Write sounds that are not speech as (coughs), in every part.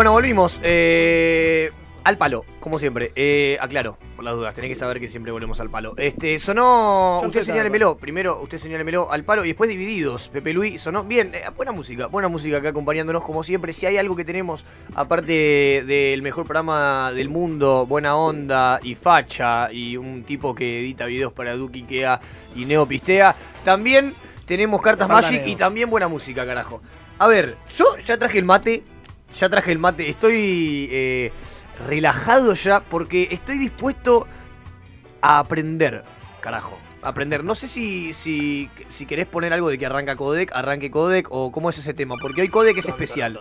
Bueno, volvimos. Eh, al palo, como siempre. Eh, aclaro, por las dudas, tenés que saber que siempre volvemos al palo. Este, sonó. Yo usted señálemelo. Primero, usted señálemelo al palo y después divididos. Pepe Luis sonó bien. eh, buena música, buena música acá acompañándonos como siempre. Si hay algo que tenemos, aparte del mejor programa del mundo, buena onda y facha, y un tipo que edita videos para Duki Ikea y Neo Pistea, también tenemos cartas Magic y también buena música, carajo. A ver, yo ya traje el mate. Ya traje el mate. Estoy eh, relajado ya porque estoy dispuesto a aprender, carajo. a Aprender. No sé si, si, si querés poner algo de que arranca Codec, arranque Codec o cómo es ese tema. Porque hoy Codec es especial.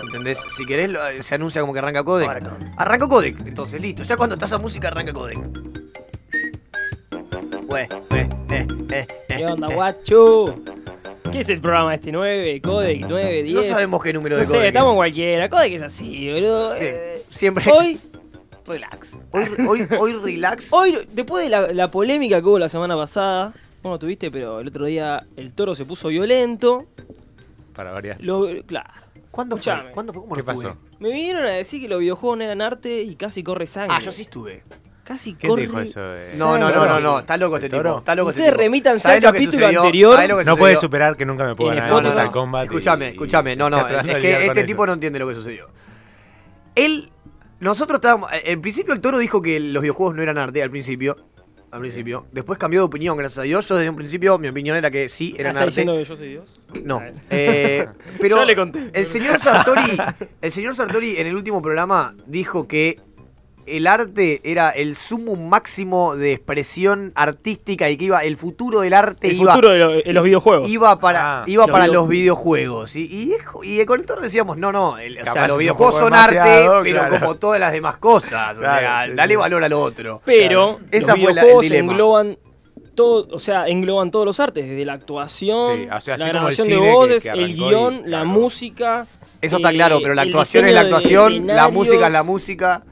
¿Entendés? Si querés, lo- se anuncia como que arranca Codec. Arranca Codec. Entonces, listo. Ya cuando está esa música, arranca Codec. Eh, eh, eh, ¿Qué onda, guacho? ¿Qué es el programa este? ¿9? ¿Codec? ¿9? ¿10? No sabemos qué número No de sé, Codec estamos es. cualquiera. Codec es así, boludo. Eh, Siempre. hoy, relax. Hoy, hoy, hoy relax. (laughs) Hoy, después de la, la polémica que hubo la semana pasada, vos no tuviste, pero el otro día el toro se puso violento. Para variar. Lo, claro. ¿Cuándo Escuchame. fue? ¿Cuándo fue? ¿Cómo ¿Qué no estuve? pasó? Me vinieron a decir que los videojuegos no eran arte y casi corre sangre. Ah, yo sí estuve. Casi ¿Quién corre. dijo eso de- No, no, no, no, no. Está loco este tipo. Está loco este Ustedes tipo. remítanse ¿Sabés al capítulo sucedió? anterior. ¿Sabés lo que No puede superar que nunca me puedo ganar No, Mortal no. Kombat. y- Escúchame, y- escúchame. No, no. Es que este tipo eso. no entiende lo que sucedió. Él. Nosotros estábamos. eh, En principio, el toro dijo que los videojuegos no eran arte al principio. Al principio. Después cambió de opinión, gracias a Dios. Yo desde un principio, mi opinión era que sí, eran ¿Está arte. diciendo que yo soy Dios? No. Ah, Eh, (laughs) pero Ya le conté. El señor Sartori, (laughs) el señor Sartori en el último programa dijo que el arte era el sumum máximo de expresión artística y que iba el futuro del arte El iba futuro de, lo- de los videojuegos. iba para Ah, iba los para video- los videojuegos y, y, es- y con el toro decíamos no no el- o sea los videojuegos son arte pero claro. como todas las demás cosas o Claro, sea, sí, dale sí. valor al otro Pero Esa los fue la- el videojuegos engloban todo, o sea, engloban todos los artes, desde la actuación, Sí, o sea, así la grabación de que- voces, que el y, guion, la claro. música. eso está eh, claro pero la actuación es la actuación la música es la música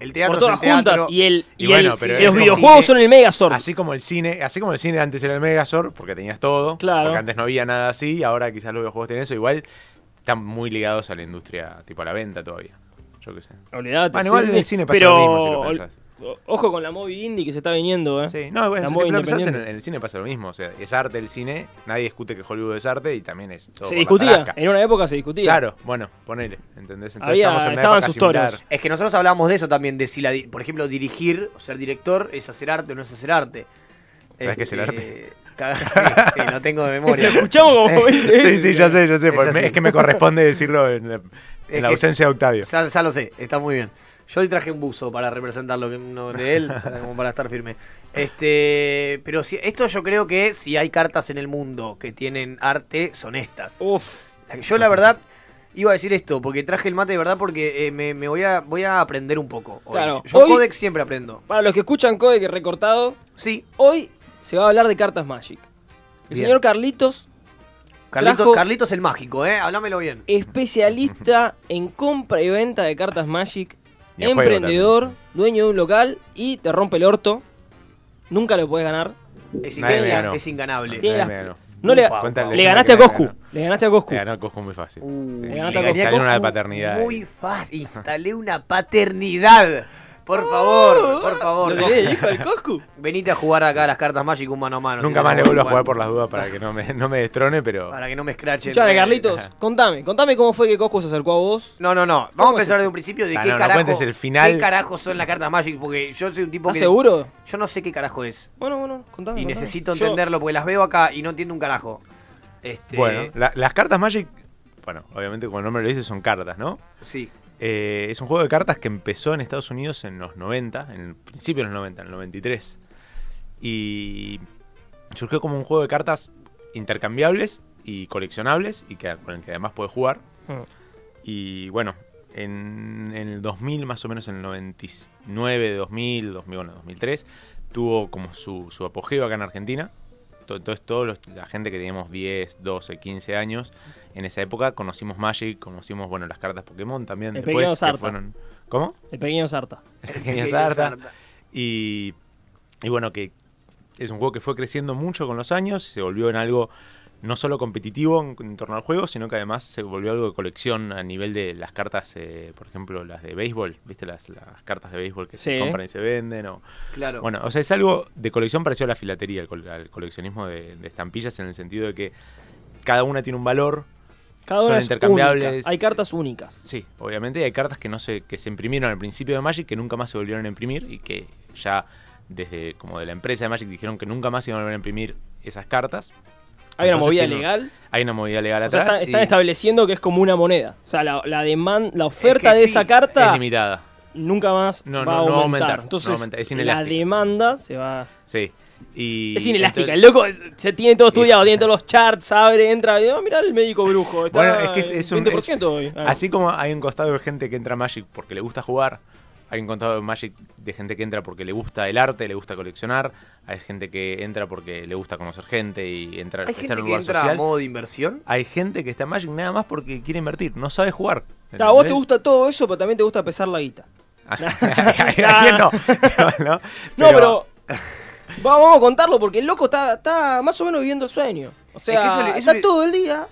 el teatro por todas es el teatro juntas y el Y y bueno, el- y los videojuegos cine. son el Megazord. Así como el cine, así como el cine antes era el Megazord, porque tenías todo, Claro. porque antes no había nada así, y ahora quizás los videojuegos tienen eso, igual están muy ligados a la industria, tipo a la venta todavía. Yo qué sé. Olvidate. Bueno, igual sí, en el cine pasa pero lo mismo, si lo pensás. Ojo con la movie indie que se está viniendo, eh. Sí, no, bueno, si pensás, en, el cine pasa lo mismo, o sea, es arte el cine, nadie discute que Hollywood es arte y también es todo se discutía, en una época se discutía. Claro, bueno, ponele, ¿entendés? Entonces Había- estamos en una estaban época sus toros. Es que nosotros hablamos de eso también, de si, la, por ejemplo, dirigir o ser director es hacer arte o no es hacer arte. ¿Sabes qué es el Este, arte? sí, sí, lo tengo de memoria. (laughs) Escuchamos como (laughs) 20 Sí, sí, ya sé, ya sé, Es me- que me corresponde decirlo en la, en la ausencia de Octavio. Ya, ya lo sé, está muy bien. Yo hoy traje un buzo para representar lo que uno de él, (laughs) como para estar firme. Este, pero si, esto yo creo que si hay cartas en el mundo que tienen arte, son estas. Uf. La que Yo la verdad iba a decir esto, porque traje el mate de verdad porque eh, me, me voy, a, voy a aprender un poco. hoy. Claro, Yo hoy- Codex siempre aprendo. Para los que escuchan Codec recortado, Sí, hoy se va a hablar de cartas Magic. El Bien. señor Carlitos, Carlitos, Carlitos el mágico, ¿eh? Háblamelo bien. especialista en compra y venta de cartas Magic, emprendedor, dueño de un local y te rompe el orto. Nunca lo puedes ganar. Es, Nadie ganó. es inganable. Tiene Nadie la- me ganó. No le, Upa, Cuéntale le leyenda ganaste a que me Coscu. ganó. Le ganaste a Coscu. Me ganó Coscu muy fácil. Uh, Sí. le Le ganaste a instalé Coscu. una de Coscu paternidad. Muy fácil. Instalé una paternidad. Por favor, por favor. ¿Lo hijo del Coscu? Venite a jugar acá a las cartas Magic un mano a mano. Nunca si más le vuelvo a jugar. por las dudas para que no me, no me destrone, pero. Para que no me escrachen. Escuchame, Eh, Carlitos, (laughs) contame. Contame cómo fue que Coscu se acercó a vos. No, no, no. ¿Cómo Vamos a empezar de un principio de Ah, qué no, no carajo. cuentes el final. ¿Qué carajo son las cartas Magic? Porque yo soy un tipo ¿Estás que. seguro? Yo no sé qué carajo es. Bueno, bueno, contame. Y contame. necesito Yo- entenderlo porque las veo acá y no entiendo un carajo. Este, Bueno, la- las cartas Magic, bueno, obviamente como el nombre lo dice, son cartas, ¿no? Sí. Eh, es un juego de cartas que empezó en Estados Unidos en los 90, en el principio de los 90, en el 93. Y surgió como un juego de cartas intercambiables y coleccionables y que, con el que además puedes jugar. Mm. Y bueno, en, en el 2000, más o menos en el 99, 2000, 2000 bueno, 2003, tuvo como su, su apogeo acá en Argentina. To- Entonces, toda la gente que teníamos 10, 12, 15 años, en esa época conocimos Magic, conocimos bueno las cartas Pokémon también. El después, pequeño que Sarta. fueron- ¿Cómo? El pequeño Sarta. El pequeño Sarta. Y, y bueno, que es un juego que fue creciendo mucho con los años, se volvió en algo no solo competitivo en, en torno al juego, sino que además se volvió algo de colección a nivel de las cartas, eh, por ejemplo, las de béisbol, ¿viste? Las, las cartas de béisbol que se compran y se venden. O, Claro. bueno, o sea, es algo de colección parecido a la filatería, al, al coleccionismo de, de estampillas, en el sentido de que cada una tiene un valor. Cada Son una intercambiables. única. Hay cartas únicas. Sí, obviamente hay cartas que no se, que se imprimieron al principio de Magic que nunca más se volvieron a imprimir y que ya desde como de la empresa de Magic dijeron que nunca más iban a volver a imprimir esas cartas. Hay una movida tiene- legal. Hay una movida legal O sea, atrás. está- están y estableciendo que es como una moneda. O sea, la, la, deman- la oferta que de sí, esa es carta limitada. nunca más No, va, no, a no va a aumentar. Entonces, va a aumentar, es la demanda se va... Sí. Y es inelástica. entonces- El loco se tiene todo estudiado, tiene (laughs) todos los charts, abre, entra. Y, oh, mirá el médico brujo. Está Bueno, es que es, es un. 20% es- hoy. Ah. así como hay un costado de gente que entra a Magic porque le gusta jugar, hay un costado de Magic de gente que entra porque le gusta el arte, le gusta coleccionar, hay gente que entra porque le gusta conocer gente y entrar Hay estar gente en un que lugar entra a social. modo de inversión. Hay gente que está en Magic nada más porque quiere invertir, no sabe jugar. A vos te gusta todo eso, pero también te gusta pesar la guita. (laughs) ¿A quién (laughs) (laughs) no? no, No, pero. Vamos, vamos a contarlo porque el loco está, está más o menos viviendo el sueño. O sea, Es que eso le- eso está le- todo el día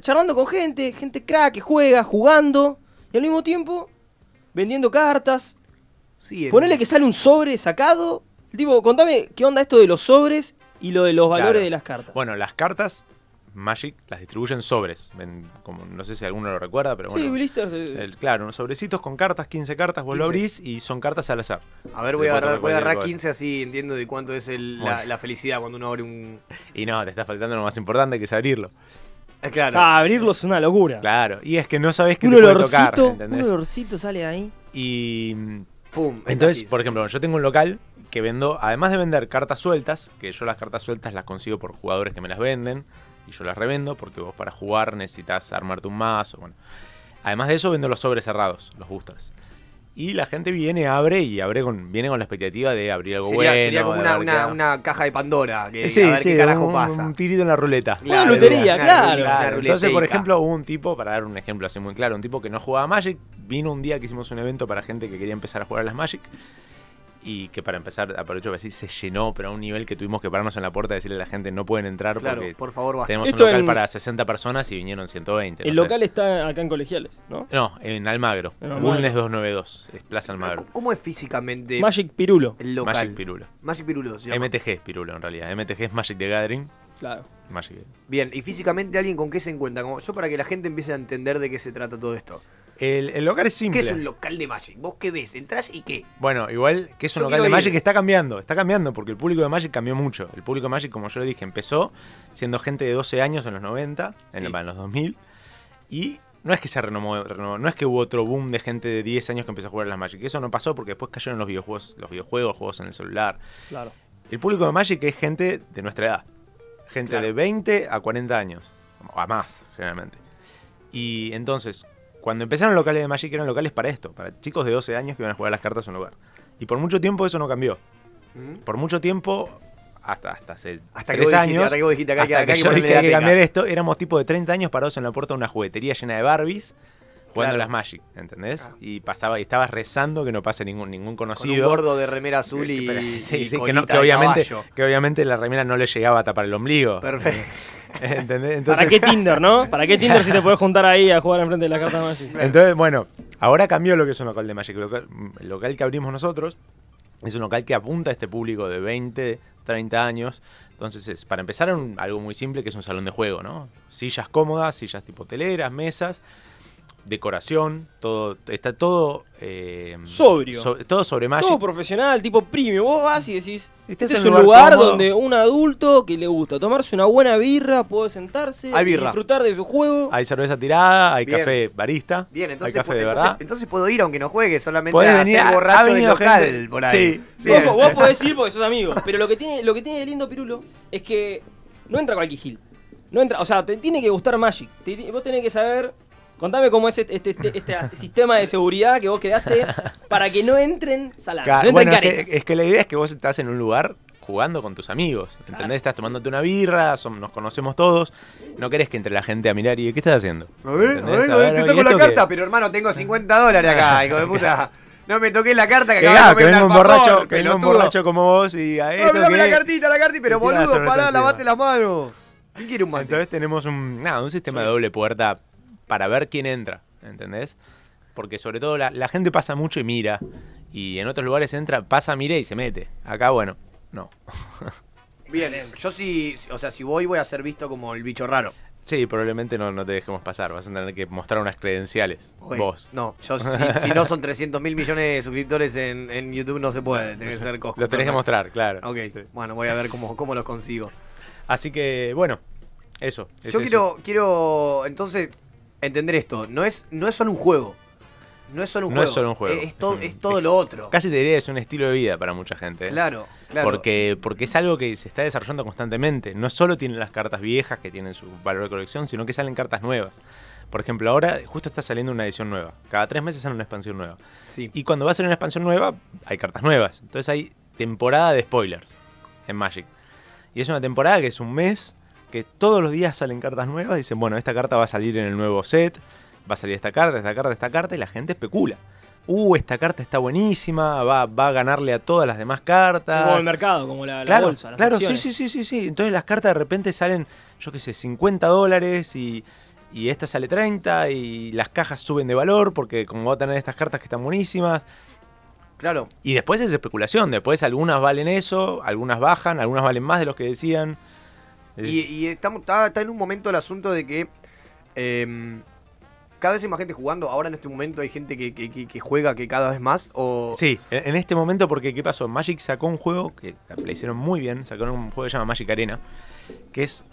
charlando con gente, gente crack que juega, jugando y al mismo tiempo vendiendo cartas. Sí, Ponele que sale un sobre sacado. Tipo, contame qué onda esto de los sobres y lo de los valores Claro. de las cartas. Bueno, las cartas Magic las distribuyen sobres. Como, no sé si alguno lo recuerda, pero sí, bueno. blisters de- el- claro, unos sobrecitos con cartas, 15 cartas, vos lo 15. abrís y son cartas al azar. A ver, voy a agarrar, voy a agarrar cualquier 15 así entiendo de cuánto es el- la, la felicidad cuando uno abre un... (laughs) Y no, te está faltando lo más importante que es abrirlo. Eh, Claro. Ah, abrirlo es una locura. Claro, y es que no sabés qué un te puede tocar, olorcito, un ¿entendés? olorcito sale de ahí. Y Pum. entonces, por ejemplo, yo tengo un local que vendo, además de vender cartas sueltas, que yo las cartas sueltas las consigo por jugadores que me las venden y yo las revendo porque vos para jugar necesitas armarte un mazo, bueno. Además de eso vendo los sobres cerrados, los boosters. Y la gente viene, abre y abre con, viene con la expectativa de abrir algo Sería, bueno. sería como una, una, caja de Pandora. Que, Sí, a ver sí, qué carajo un, pasa. un tirito en la ruleta. Una lotería, una claro. ruleta, Claro, una entonces, por ejemplo, hubo un tipo, para dar un ejemplo así muy claro, un tipo que no jugaba Magic, vino un día que hicimos un evento para gente que quería empezar a jugar a las Magic, y que para empezar, aprovecho para decir, se llenó, pero a un nivel que tuvimos que pararnos en la puerta y decirle a la gente, no pueden entrar Claro, porque por favor, tenemos Esto un local en- para 60 personas y vinieron 120. El no sé. local está acá en Colegiales, ¿no? No, en Almagro, En Almagro. Bulnes 292, es Plaza Almagro. ¿Cómo es físicamente Magic Pirulo. el local? Magic Pirulo. Magic Pirulo. se llama. MTG es Pirulo en realidad, MTG es Magic the Gathering, Claro. Magic. Bien, y físicamente alguien con qué se encuentra. Como yo para que la gente empiece a entender de qué se trata todo esto. El, el local es simple. ¿Qué es un local de Magic? ¿Vos qué ves? ¿Entrás y qué? Bueno, igual que es un Yo local de ir. Magic está cambiando, está cambiando, porque el público de Magic cambió mucho. El público de Magic, como yo le dije, empezó siendo gente de 12 años en los 90, en, Sí. el- en los 2000, y no es que se renovó, renovó, no es que hubo otro boom de gente de 10 años que empezó a jugar a las Magic. Eso no pasó porque después cayeron los videojuegos, los videojuegos, juegos en el celular. Claro. El público de Magic es gente de nuestra edad. Gente Claro. de 20 a 40 años. O a más, generalmente. Y entonces, cuando empezaron locales de Magic eran locales para esto, para chicos de 12 años que iban a jugar las cartas en un lugar. Y por mucho tiempo eso no cambió. ¿Mm? Por mucho tiempo, hasta, hasta hace Hasta que tres vos dijiste, años, hasta que vos dijiste, acá que- hasta acá que que yo dije que que cambiar esto, éramos tipo de 30 años parados en la puerta de una juguetería llena de Barbies. Jugando Claro. las Magic, ¿entendés? Ah. Y pasaba y estabas rezando que no pase ningún, ningún Con un conocido. gordo de remera azul y, Pero- (laughs) sí, y sí, que, no- que obviamente, caballo. que obviamente la remera no le llegaba a tapar el ombligo. Perfecto. (laughs) ¿Entendés? Entonces, ¿Para qué Tinder, no? ¿Para qué Tinder si te puedes juntar ahí a jugar enfrente de la carta Magic? entonces, bueno, ahora cambió lo que es un local de Magic. El local, el local que abrimos nosotros es un local que apunta a este público de 20, 30 años. Entonces, es, para empezar, un- algo muy simple que es un salón de juego, ¿no? Sillas cómodas, sillas tipo teleras, mesas, decoración, todo, está todo... eh, Sobrio. so- todo sobre Magic. Todo profesional, tipo premium. Vos vas y decís, Este este es un lugar donde un adulto que le gusta tomarse una buena birra puede sentarse Hay y birra. disfrutar de su juego. Hay cerveza tirada, hay Bien. café barista, Bien, entonces, hay café de entonces, verdad. entonces puedo ir aunque no juegue, solamente Podés a venir, borracho del local gente- por ahí. Sí. Vos, vos podés (laughs) ir porque sos amigo. Pero lo que tiene, lo que tiene de lindo Pirulo es que no entra cualquier gil. No entra, o sea, te tiene que gustar Magic. Te- vos tenés que saber. Contame cómo es este, este, este- este (laughs) sistema de seguridad que vos creaste para que no entren No bueno, es que, es que la idea es que vos estás en un lugar jugando con tus amigos. ¿Entendés? Claro. Estás tomándote una birra, son- nos conocemos todos. No querés que entre la gente a mirar y ¿qué estás haciendo? A ver, a ver, A ver, te ¿y saco la carta, pero hermano, tengo 50 dólares acá, (laughs) hijo de puta. No me toqué la carta que Que, acabo ah, de comer un borracho, que venga un borracho como vos y a No, esto dame la que- cartita, la cartita, pero la boludo, pará, lavate las manos. ¿Quién quiere un mate? Entonces tenemos un, nada, un sistema de doble puerta para ver quién entra, ¿entendés? Porque sobre todo la, la gente pasa mucho y mira. Y en otros lugares entra, pasa, mira y se mete. Acá, bueno, no. (laughs) Bien, yo sí, o sea, si voy voy a ser visto como el bicho raro. Sí, probablemente no, no te dejemos pasar. Vas a tener que mostrar unas credenciales. Oye, Vos. No, yo (laughs) si, si no son 300 mil millones de suscriptores en, en YouTube no se puede, tiene que ser Cosco. Los tenés que mostrar, claro. Ok, Sí. bueno, voy a ver cómo, cómo los consigo. Así que, bueno, eso. es Yo eso. quiero, quiero entonces entender esto. No es, no es solo un juego. No es solo un No juego. es solo un juego. Es, es todo, Es un- es todo lo otro. Casi te diría que es un estilo de vida para mucha gente. ¿eh? Claro, claro. Porque, porque es algo que se está desarrollando constantemente. No solo tienen las cartas viejas que tienen su valor de colección, sino que salen cartas nuevas. Por ejemplo, ahora justo está saliendo una edición nueva. Cada tres meses sale una expansión nueva. Sí. Y cuando va a salir una expansión nueva, hay cartas nuevas. Entonces hay temporada de spoilers en Magic. Y es una temporada que es un mes que todos los días salen cartas nuevas. Dicen, bueno, esta carta va a salir en el nuevo set. Va a salir esta carta, esta carta, esta carta. Y la gente especula. Uh, esta carta está buenísima. Va, va a ganarle a todas las demás cartas. Como el mercado, como la, la Claro, bolsa, las claro, sí, acciones. sí, sí, sí, sí. Entonces las cartas de repente salen, yo qué sé, 50 dólares y, y esta sale 30 y las cajas suben de valor porque como va a tener estas cartas que están buenísimas. Claro. Y después es especulación, después algunas valen eso, algunas bajan, algunas valen más de los que decían. Y, y estamos, está, está en un momento el asunto de que em, cada vez hay más gente jugando. Ahora en este momento hay gente que, que- que- que juega que cada vez más. O... Sí, en en este momento, porque ¿qué pasó? Magic sacó un juego que le hicieron muy bien, sacaron un juego que se llama Magic Arena, que es,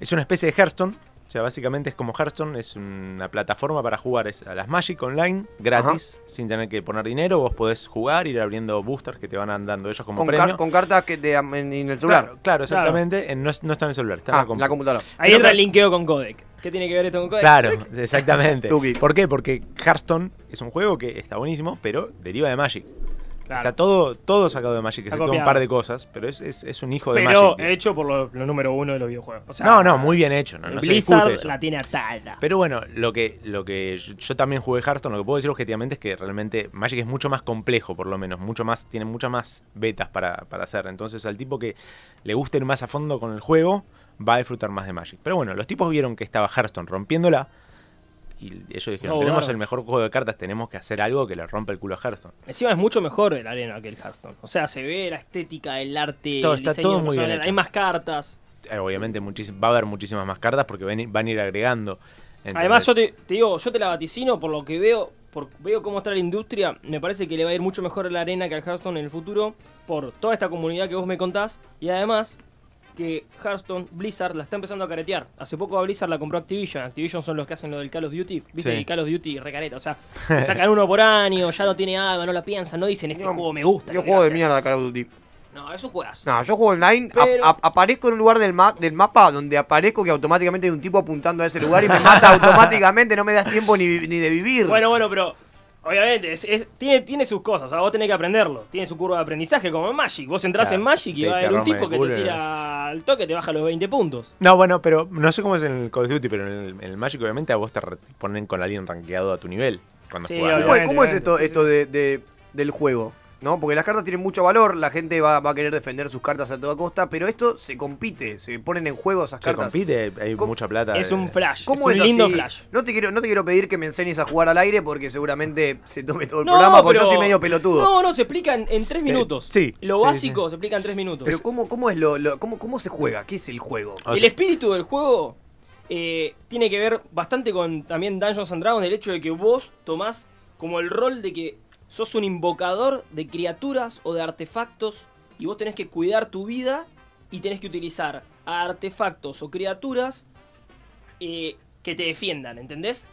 es una especie de Hearthstone. O sea, básicamente es como Hearthstone, es una plataforma para jugar a las Magic online, gratis, sin tener que poner dinero. Vos podés jugar, ir abriendo boosters que te van dando ellos como con, premio. car- con cartas que de, en, en el celular. Claro, claro, exactamente. en- no, es- no está en el celular, está en ah, la la computadora. Ahí Pero entra el linkeo con Codec. ¿Qué tiene que ver esto con Codec? Claro, (laughs) exactamente. ¿Por qué? Porque Hearthstone es un juego que está buenísimo, pero deriva de Magic. Claro. Está todo, todo sacado de Magic, excepto un par de cosas, pero es, es- es un hijo de Pero Magic. hecho por lo, lo número uno de los videojuegos. O sea, no, no, muy bien hecho, no, no Blizzard la tiene atada. Pero bueno, lo que, lo que yo, yo también jugué Hearthstone, lo que puedo decir objetivamente es que realmente Magic es mucho más complejo, por lo menos, mucho más, tiene muchas más betas para, para hacer. Entonces al tipo que le guste ir más a fondo con el juego, va a disfrutar más de Magic. Pero bueno, los tipos vieron que estaba Hearthstone rompiéndola. Y ellos dijeron, No, tenemos el mejor juego de cartas, tenemos que hacer algo que le rompa el culo a Hearthstone. Encima es mucho mejor el arena que el Hearthstone. O sea, se ve la estética, el arte, Todo, el está diseño todo muy bien. Hay más cartas. Eh, obviamente va a haber muchísimas más cartas porque van, a ir- van a ir agregando. ¿entendés? Además, yo te, te digo, yo te la vaticino por lo que veo, por veo cómo está la industria. Me parece que le va a ir mucho mejor a la arena que al Hearthstone en el futuro. Por toda esta comunidad que vos me contás. Y además, que Hearthstone, Blizzard la está empezando a caretear. Hace poco a Blizzard la compró Activision. Activision son los que hacen lo del Call of Duty. Viste Sí. que Call of Duty recareta. O sea, (laughs) sacan uno por año, ya no tiene alma, no la piensan, no dicen este Yo- juego me gusta. Yo juego de mierda Call of Duty. hacer". No, es un juegazo. No, yo juego online, Pero- ap- aparezco en un lugar del, ma- del mapa donde aparezco que automáticamente hay un tipo apuntando a ese lugar y me mata (laughs) automáticamente, no me das tiempo ni, ni de vivir. Bueno, bueno, pero obviamente es- es- tiene, tiene sus cosas, o sea, vos tenés que aprenderlo. Tiene su curva de aprendizaje como en Magic. Vos entrás Claro, en Magic y te- va a te haber un rompe tipo el que culo, te tira al toque, te baja los 20 puntos. No, bueno, pero no sé cómo es en el Call of Duty, pero en el, en el Magic obviamente a vos te re- ponen con alguien rankeado a tu nivel cuando Sí, jugás. ¿Cómo, obviamente, cómo es esto, sí, esto de, de- del juego? ¿No? Porque las cartas tienen mucho valor, la gente va, va a querer defender sus cartas a toda costa, pero esto se compite, se ponen en juego esas Se cartas. compite, hay ¿Cómo- mucha plata. Es un flash, ¿Cómo es es, un lindo así? flash. No te quiero, no te quiero pedir que me enseñes a jugar al aire porque seguramente se tome todo el No, programa porque pero- yo soy medio pelotudo. No, no, se explica en, en tres minutos. sí, Lo sí, básico se explica en tres minutos. Pero ¿cómo, cómo es lo, lo- cómo, cómo se juega? ¿Qué es el juego? O el espíritu del juego eh, tiene que ver bastante con también Dungeons and Dragons, el hecho de que vos tomás como el rol de que sos un invocador de criaturas o de artefactos y vos tenés que cuidar tu vida y tenés que utilizar a artefactos o criaturas eh, que te defiendan, ¿entendés?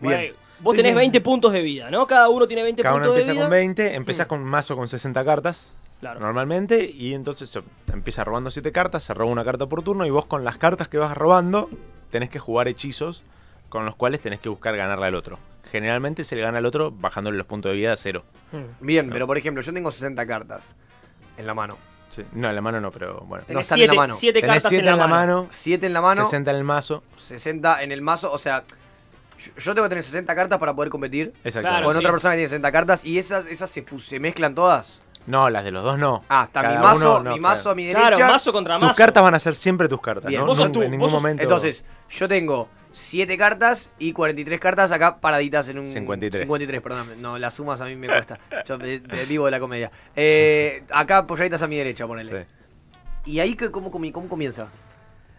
Bien. Vos Sí, tenés sí. 20 puntos de vida, ¿no? Cada uno tiene 20 Cada uno puntos de empieza vida. con 20, empezás Mm. con un mazo con 60 cartas Claro. normalmente y entonces se empieza robando 7 cartas, se roba una carta por turno y vos con las cartas que vas robando tenés que jugar hechizos con los cuales tenés que buscar ganarle al otro. Generalmente se le gana al otro bajándole los puntos de vida a cero. Mm. Bien, pero por ejemplo, yo tengo 60 cartas en la mano. Sí. No, en la mano no, pero bueno. No Tenés están en la siete, mano. siete Tenés cartas 7 en la mano. 7 en la mano, 60 en el mazo. 60 en el mazo, o sea, yo- tengo que tener 60 cartas para poder competir Exactamente. Claro, con sí. otra persona que tiene 60 cartas y esas, esas se, se mezclan todas. No, las de los dos no. Ah, está mi Cada mazo, uno, no, mi mazo claro. a mi derecha. Claro, mazo contra mazo. Tus cartas van a ser siempre tus cartas, Bien, ¿no? vos sos No- tú, en ningún vos sos- momento. Entonces, yo tengo 7 cartas y 43 cartas acá paraditas en un... 53. 53, perdón. No, las sumas a mí me (laughs) cuesta. Yo eh, eh, vivo de la comedia. Eh, acá apoyaditas a mi derecha, ponele. Sí. ¿Y ahí cómo, comi- cómo comienza?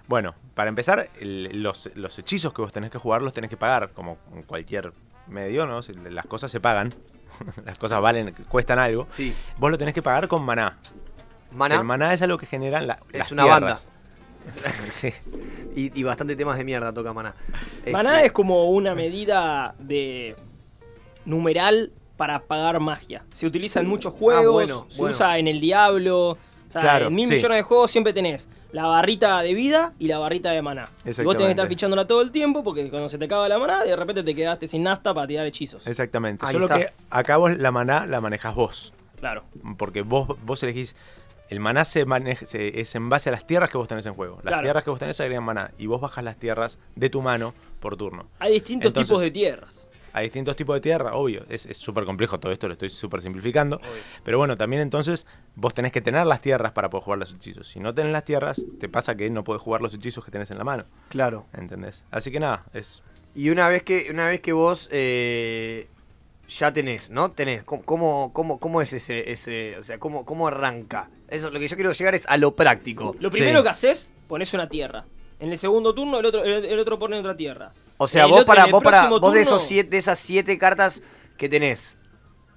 Bueno, para empezar, el- los, los hechizos que vos tenés que jugar los tenés que pagar, como en cualquier medio, ¿no? Las cosas se pagan, (laughs) las cosas valen, cuestan algo. Sí. Vos lo tenés que pagar con maná. Maná. El maná es algo que generan la, Es las una tierras. Sí. Y, y bastante temas de mierda toca Maná. Maná Este, es como una medida de numeral para pagar magia. Se utiliza en muchos juegos, Ah, bueno, se bueno. usa en el Diablo. O sea, Claro, en mil sí. millones de juegos siempre tenés la barrita de vida y la barrita de maná. Y vos tenés que estar fichándola todo el tiempo porque cuando se te acaba la maná, de repente te quedaste sin nasta para tirar hechizos. Exactamente. Ahí Solo está. que acá vos la maná la manejas vos. Claro. Porque vos, vos elegís. El maná se maneja, se- es en base a las tierras que vos tenés en juego. Las Claro. tierras que vos tenés agregan maná. Y vos bajas las tierras de tu mano por turno. Hay distintos Entonces- tipos de tierras. Hay distintos tipos de tierra, obvio. Es súper complejo todo esto, lo estoy súper simplificando. Pero bueno, también entonces vos tenés que tener las tierras para poder jugar los hechizos. Si no tenés las tierras, te pasa que no podés jugar los hechizos que tenés en la mano. Claro. ¿Entendés? Así que nada, es. Y una vez que, una vez que vos eh, ya tenés, ¿no? Tenés, ¿cómo, cómo, cómo, cómo es ese, ese, o sea, cómo, cómo arranca? Eso, lo que yo quiero llegar es a lo práctico. Lo primero Sí. que haces, pones una tierra. En el segundo turno, el otro, el, el otro pone otra tierra. O sea, El vos otro- para, vos para, vos de esos siete, de esas siete cartas que tenés,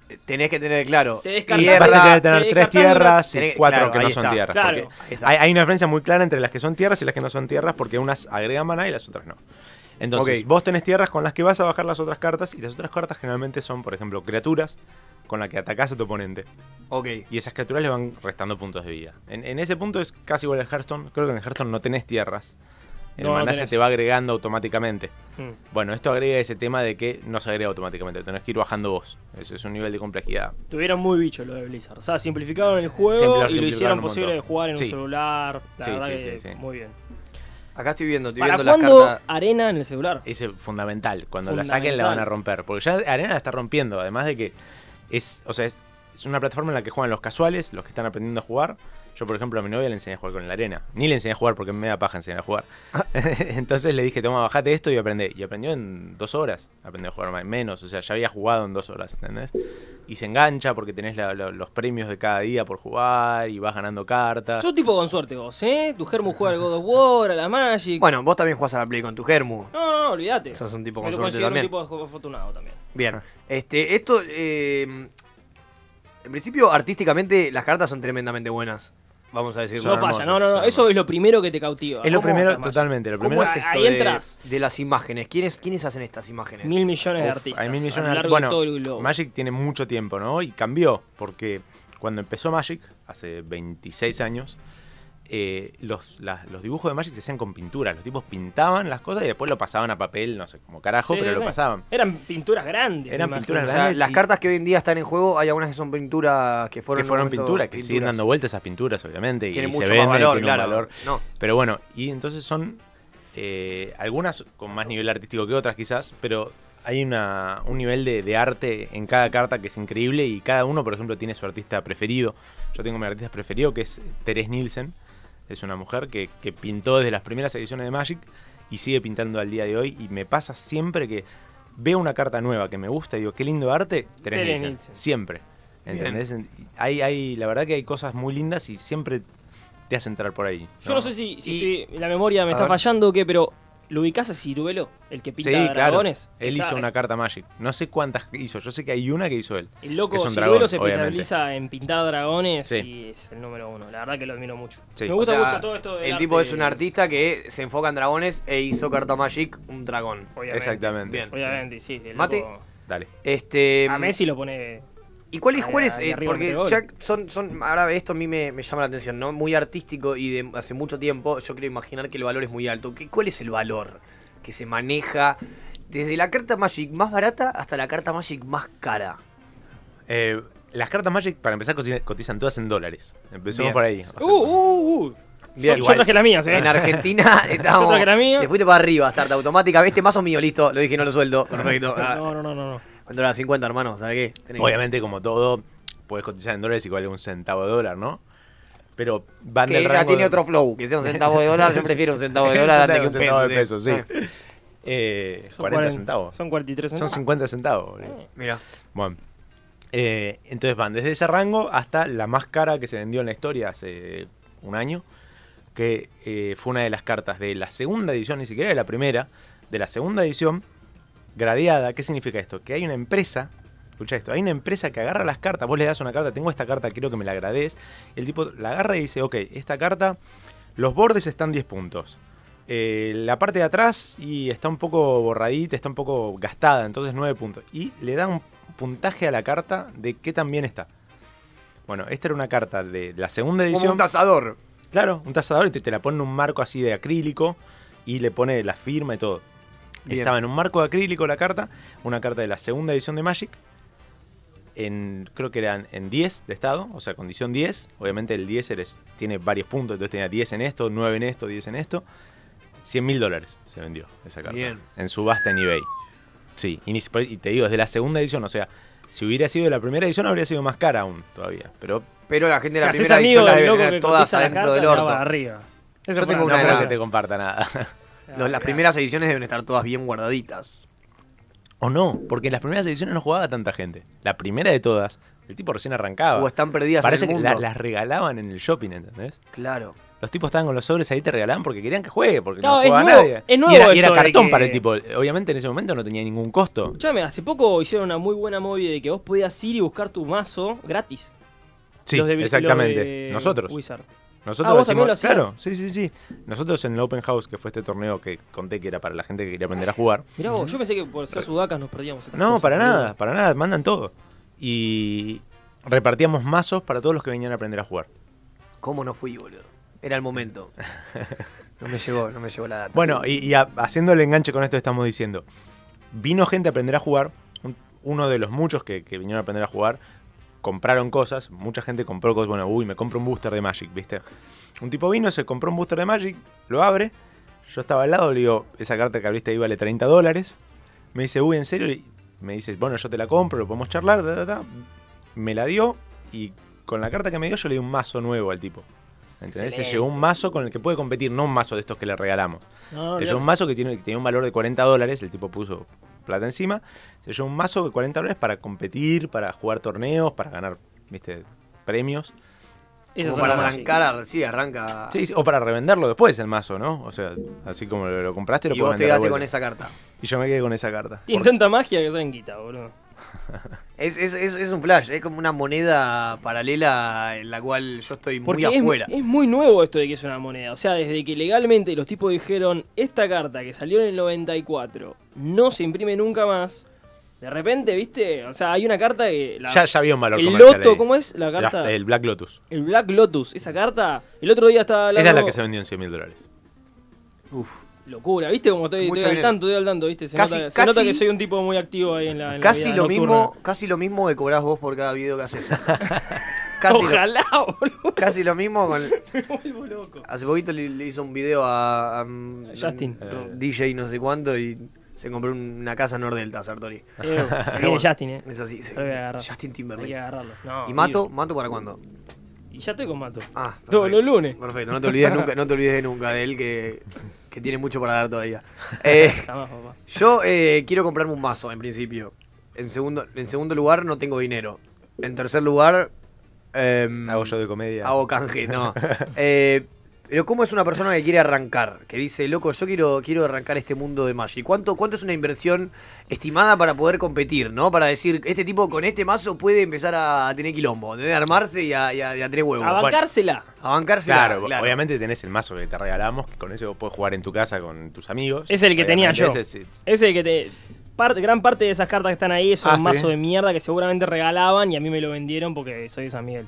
eh, tenés que tener claro. Te tierra, Vas a tener te tres una- tierras y cuatro claro, que no son está. tierras. Claro. hay, hay una diferencia muy clara entre las que son tierras y las que no son tierras, porque unas agregan maná y las otras no. Entonces, vos tenés tierras con las que vas a bajar las otras cartas, y las otras cartas generalmente son, por ejemplo, criaturas con las que atacás a tu oponente. Ok. Y esas criaturas le van restando puntos de vida. En, en ese punto es casi igual al Hearthstone. Creo que en el Hearthstone no tenés tierras. El No, no maná se tenés. te va agregando automáticamente. Mm. Bueno, esto agrega ese tema de que no se agrega automáticamente, tenés que ir bajando vos. Eso es un nivel de complejidad. Tuvieron muy bicho lo de Blizzard. O sea, simplificaron el juego y lo hicieron posible de jugar en Sí. un celular. La Sí, verdad sí, que sí, sí. muy bien. Acá estoy viendo, estoy ¿Para viendo las cuándo cartas. arena en el celular? Es fundamental. Cuando la saquen la van a romper. Porque ya Arena la está rompiendo. Además de que es, o sea, es, es una plataforma en la que juegan los casuales, los que están aprendiendo a jugar. Yo, por ejemplo, a mi novia le enseñé a jugar con la arena. Ni le enseñé a jugar porque me da paja enseñar a jugar. (laughs) Entonces le dije, toma, bajate esto y aprende. Y aprendió en dos horas. Aprendió a jugar más- menos. O sea, ya había jugado en dos horas, ¿entendés? Y se engancha porque tenés la- la- los premios de cada día por jugar y vas ganando cartas. Sos tipo con suerte vos, ¿eh? Tu germu juega al God of War, a la Magic. Bueno, vos también jugás a la Play con tu Germu. No, no, no, olvídate. Sos un tipo Me con lo suerte también. un tipo de juego afortunado también. Bien. Este, esto, eh, en principio, artísticamente, las cartas son tremendamente buenas. Vamos a decirlo. No hermosas, falla, no, no, no. Eso es lo primero que te cautiva. es lo primero, totalmente. Lo ¿Cómo primero es es esto ahí de, entras. de las imágenes? ¿Quiénes, ¿Quiénes hacen estas imágenes? Mil millones de artistas. Hay mil a millones lo de artistas. de todo el Bueno, globo. Magic tiene mucho tiempo, ¿no? Y cambió, porque cuando empezó Magic, hace 26 años, eh, los, la- los dibujos de Magic se hacían con pintura. Los tipos pintaban las cosas y después lo pasaban a papel, no sé, como carajo, Sí, pero sí, lo pasaban. Eran pinturas grandes. Eran imagino. pinturas O sea, grandes las y- cartas que hoy en día están en juego, hay algunas que son pinturas que fueron, que fueron pinturas, que siguen dando vueltas esas pinturas, obviamente, y Tienen se mucho venden más y valor, tienen un claro. valor. No. Pero bueno, y entonces son eh, algunas con más nivel artístico que otras quizás, pero hay una, un nivel de, de arte en cada carta que es increíble y cada uno, por ejemplo, tiene su artista preferido. Yo tengo mi artista preferido que es Teres Nielsen, es una mujer que, que pintó desde las primeras ediciones de Magic y sigue pintando al día de hoy y me pasa siempre que veo una carta nueva que me gusta y digo, qué lindo arte. Siempre. ¿Entendés? Hay, hay, la verdad que hay cosas muy lindas y siempre te hace entrar por ahí. Yo no sé si, si Y- estoy- la memoria me está ver. fallando o qué, pero ¿lo ubicás a Ciruelo? El que pinta Sí, claro. dragones. Él Está- hizo una carta Magic. No sé cuántas hizo. Yo sé que hay una que hizo él. El loco Ciruelo dragón, se obviamente. especializa en pintar dragones Sí. y es el número uno. La verdad que lo admiro mucho. Sí. Me O gusta sea, mucho todo esto de El tipo es un artista que se enfoca en dragones e hizo Carta Magic un dragón. Obviamente. Exactamente. Bien. Obviamente, sí. el Mate. loco- Dale. Este, A Messi lo pone. ¿Y cuál es, Ahí- cuál es? ahí eh, porque ya son, son, ahora esto a mí me, me llama la atención, ¿no? Muy artístico y de hace mucho tiempo, yo quiero imaginar que el valor es muy alto. ¿Qué, ¿Cuál es el valor que se maneja desde la carta Magic más barata hasta la carta Magic más cara? Eh, las cartas Magic, para empezar, cotiza- cotizan todas en dólares. Empecemos Bien. por ahí. O sea, Uh, uh, uh. Bien, yo, yo igual. traje las mías, ¿eh? En Argentina (laughs) (laughs) estábamos. traje la mía. Te fuiste para arriba, Sarta, automática. Este mazo mío, listo. Lo dije, no lo sueldo. Perfecto. No, no, no, no. no. ¿Cuánto era? 50, hermano. ¿Sabes qué? Tenés que- Obviamente, como todo, puedes cotizar en dólares y vale un centavo de dólar, ¿no? Pero van Que del rango tiene de- otro flow, que sea un centavo de dólar, yo prefiero un centavo de (laughs) dólar antes que un un centavo peso. de peso, sí. Eh, Son 40 40 centavos. Son 43 Son centavos. 50 centavos, boludo. Mira, Bueno, eh, entonces van desde ese rango hasta la más cara que se vendió en la historia hace un año, que eh, fue una de las cartas de la segunda edición, ni siquiera de la primera, de la segunda edición, gradeada. ¿Qué significa esto? Que hay una empresa, escucha esto, hay una empresa que agarra las cartas, vos le das una carta, tengo esta carta, quiero que me la gradees, el tipo la agarra y dice, ok, esta carta, los bordes están 10 puntos. Eh, la parte de atrás y está un poco borradita, está un poco gastada, entonces 9 puntos. Y le da un puntaje a la carta de qué tan bien está. Bueno, esta era una carta de la segunda como edición. un tasador. Claro, un tasador y te, te la pone en un marco así de acrílico y le pone la firma y todo. Bien. Estaba en un marco de acrílico la carta, una carta de la segunda edición de Magic. En, creo que eran en 10 de estado, o sea, condición 10. Obviamente el 10 eres- tiene varios puntos, entonces tenía 10 en esto, 9 en esto, 10 en esto. 100 mil dólares se vendió esa carta. Bien. En subasta en eBay. Sí, y, ni si- y te digo, es de la segunda edición, o sea, si hubiera sido de la primera edición habría sido más cara aún todavía. Pero Pero la gente de la primera edición la del debe tener todas adentro carta del orto. arriba. Eso Yo tengo una no que te comparta nada. Los- las primeras ediciones deben estar todas bien guardaditas. O no, porque en las primeras ediciones no jugaba tanta gente. La primera de todas, el tipo recién arrancaba. O están perdidas Parece en el que mundo. la- las regalaban en el shopping, ¿entendés? Claro. Los tipos estaban con los sobres ahí, te regalaban porque querían que juegue, porque Claro, no es jugaba nuevo- nadie. es nuevo y era, y era esto de cartón que- para el tipo. Obviamente en ese momento no tenía ningún costo. Escuchame, hace poco hicieron una muy buena movida de que vos podías ir y buscar tu mazo gratis. Sí, Los de- los exactamente. de Nosotros. Wizard. Nosotros Ah, claro, sí, sí, sí. Nosotros en el Open House, que fue este torneo que conté que era para la gente que quería aprender a jugar. Mirá vos, yo pensé que por ser sudacas nos perdíamos estas No, cosas, para nada, para nada, mandan todo. Y repartíamos mazos para todos los que venían a aprender a jugar. ¿Cómo no fui, boludo? Era el momento. (laughs) No me llegó, no me llegó la data. Bueno, y, y a- haciendo el enganche con esto que estamos diciendo, vino gente a aprender a jugar, un- uno de los muchos que, que vinieron a aprender a jugar, compraron cosas, mucha gente compró cosas, bueno, uy, me compro un booster de Magic, ¿viste? Un tipo vino, se compró un booster de Magic, lo abre, yo estaba al lado, le digo, esa carta que abriste ahí vale 30 dólares, me dice, uy, ¿en serio? Y me dice, bueno, yo te la compro, lo podemos charlar, ta, ta, ta. me la dio y con la carta que me dio yo le di un mazo nuevo al tipo. ¿Entendés? Se llevó un mazo con el que puede competir, no un mazo de estos que le regalamos. No, llevó un mazo que tiene, que tenía un valor de 40 dólares, el tipo puso plata encima. Se llevó un mazo de 40 dólares para competir, para jugar torneos, para ganar, viste, premios. Son para arrancar, sí, arranca. Sí, sí, o para revenderlo después el mazo, ¿no? O sea, así como lo, lo compraste, lo y puedes vos te quedaste con esa carta. Y yo me quedé con esa carta. Porque- tanta magia que saben quita, boludo. (laughs) Es, es, es, es un flash, es como una moneda paralela en la cual yo estoy muy Porque es, afuera. es muy nuevo esto de que es una moneda. O sea, desde que legalmente los tipos dijeron, esta carta que salió en el 94 no se imprime nunca más. De repente, ¿viste? O sea, hay una carta que... la- ya, ya había un valor el Loto, ahí. ¿cómo es la La- carta? el Black Lotus. El Black Lotus, esa carta. El otro día estaba hablando... Esa es la que se vendió en 100 mil dólares. Uf. Locura, ¿viste? Como estoy, estoy al tanto, estoy al tanto, ¿viste? Se, Casi- nota, se casi- nota que soy un tipo muy activo ahí en la, en la Casi vida lo nocturna. mismo, casi lo mismo que cobrás vos por cada video que haces. (laughs) casi, lo, Ojalá, boludo. casi lo mismo con. (laughs) Me vuelvo loco. Hace poquito le, le hizo un video a, a, um, Justin. un DJ no sé cuánto y se compró una casa en Nordelta, Sartori. Eh, se viene. Justin, eh. Es así, se- Lo voy a agarrar. Justin Hay que Timberlake. agarrarlo. No, ¿Y Mato? vivo. ¿Mato para cuándo? Y ya estoy con Mato. Ah, Todos los lunes. Perfecto, no te olvides nunca, no te olvides de nunca de él que, que tiene mucho para dar todavía. Eh, (laughs) Jamás, papá. yo eh, quiero comprarme un mazo en principio. En segundo, en segundo lugar no tengo dinero. En tercer lugar em, Hago yo de comedia. hago canje, no. (laughs) Pero ¿cómo es una persona que quiere arrancar? Que dice, loco, yo quiero, quiero arrancar este mundo de Magic. ¿Cuánto, ¿Cuánto es una inversión estimada para poder competir, no? Para decir, este tipo con este mazo puede empezar a tener quilombo, de armarse y a, y a- y a tener huevos. A bancársela. A bancarse. Claro, obviamente tenés el mazo que te regalamos, que con ese vos podés jugar en tu casa con tus amigos. Es el que tenía yo. ese es- Ese que te. parte- gran parte de esas cartas que están ahí son Ah, un ¿sí? mazo de mierda que seguramente regalaban y a mí me lo vendieron porque soy de San Miguel.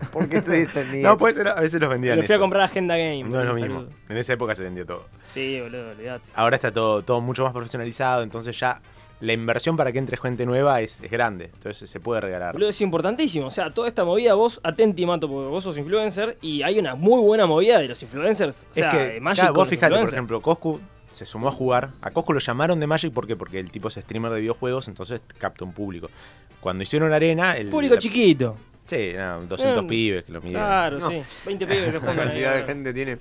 (laughs) ¿Por qué estoy defendiendo? No, puede ser, a veces los vendían. Lo fui a comprar Agenda Game. No es lo mismo. saludo. En esa época se vendió todo. Sí, boludo, olvidate. Ahora está todo, todo mucho más profesionalizado, entonces ya la inversión para que entre gente nueva es, es grande. Entonces se puede regalar. Boludo, es importantísimo. O sea, toda esta movida, vos atenti, Mato, porque vos sos influencer y hay una muy buena movida de los influencers. O sea, es que, de Magic claro, vos los fijate, por ejemplo, Coscu se sumó a jugar. A Coscu lo llamaron de Magic ¿por qué? porque el tipo es streamer de videojuegos, entonces capta un público. cuando hicieron Arena... El, Público la- chiquito. Sí, no, 200 Mm. pibes que lo midieron. Claro, No. sí. 20 pibes que (laughs) se La juntan ahí. cantidad de gente tiene.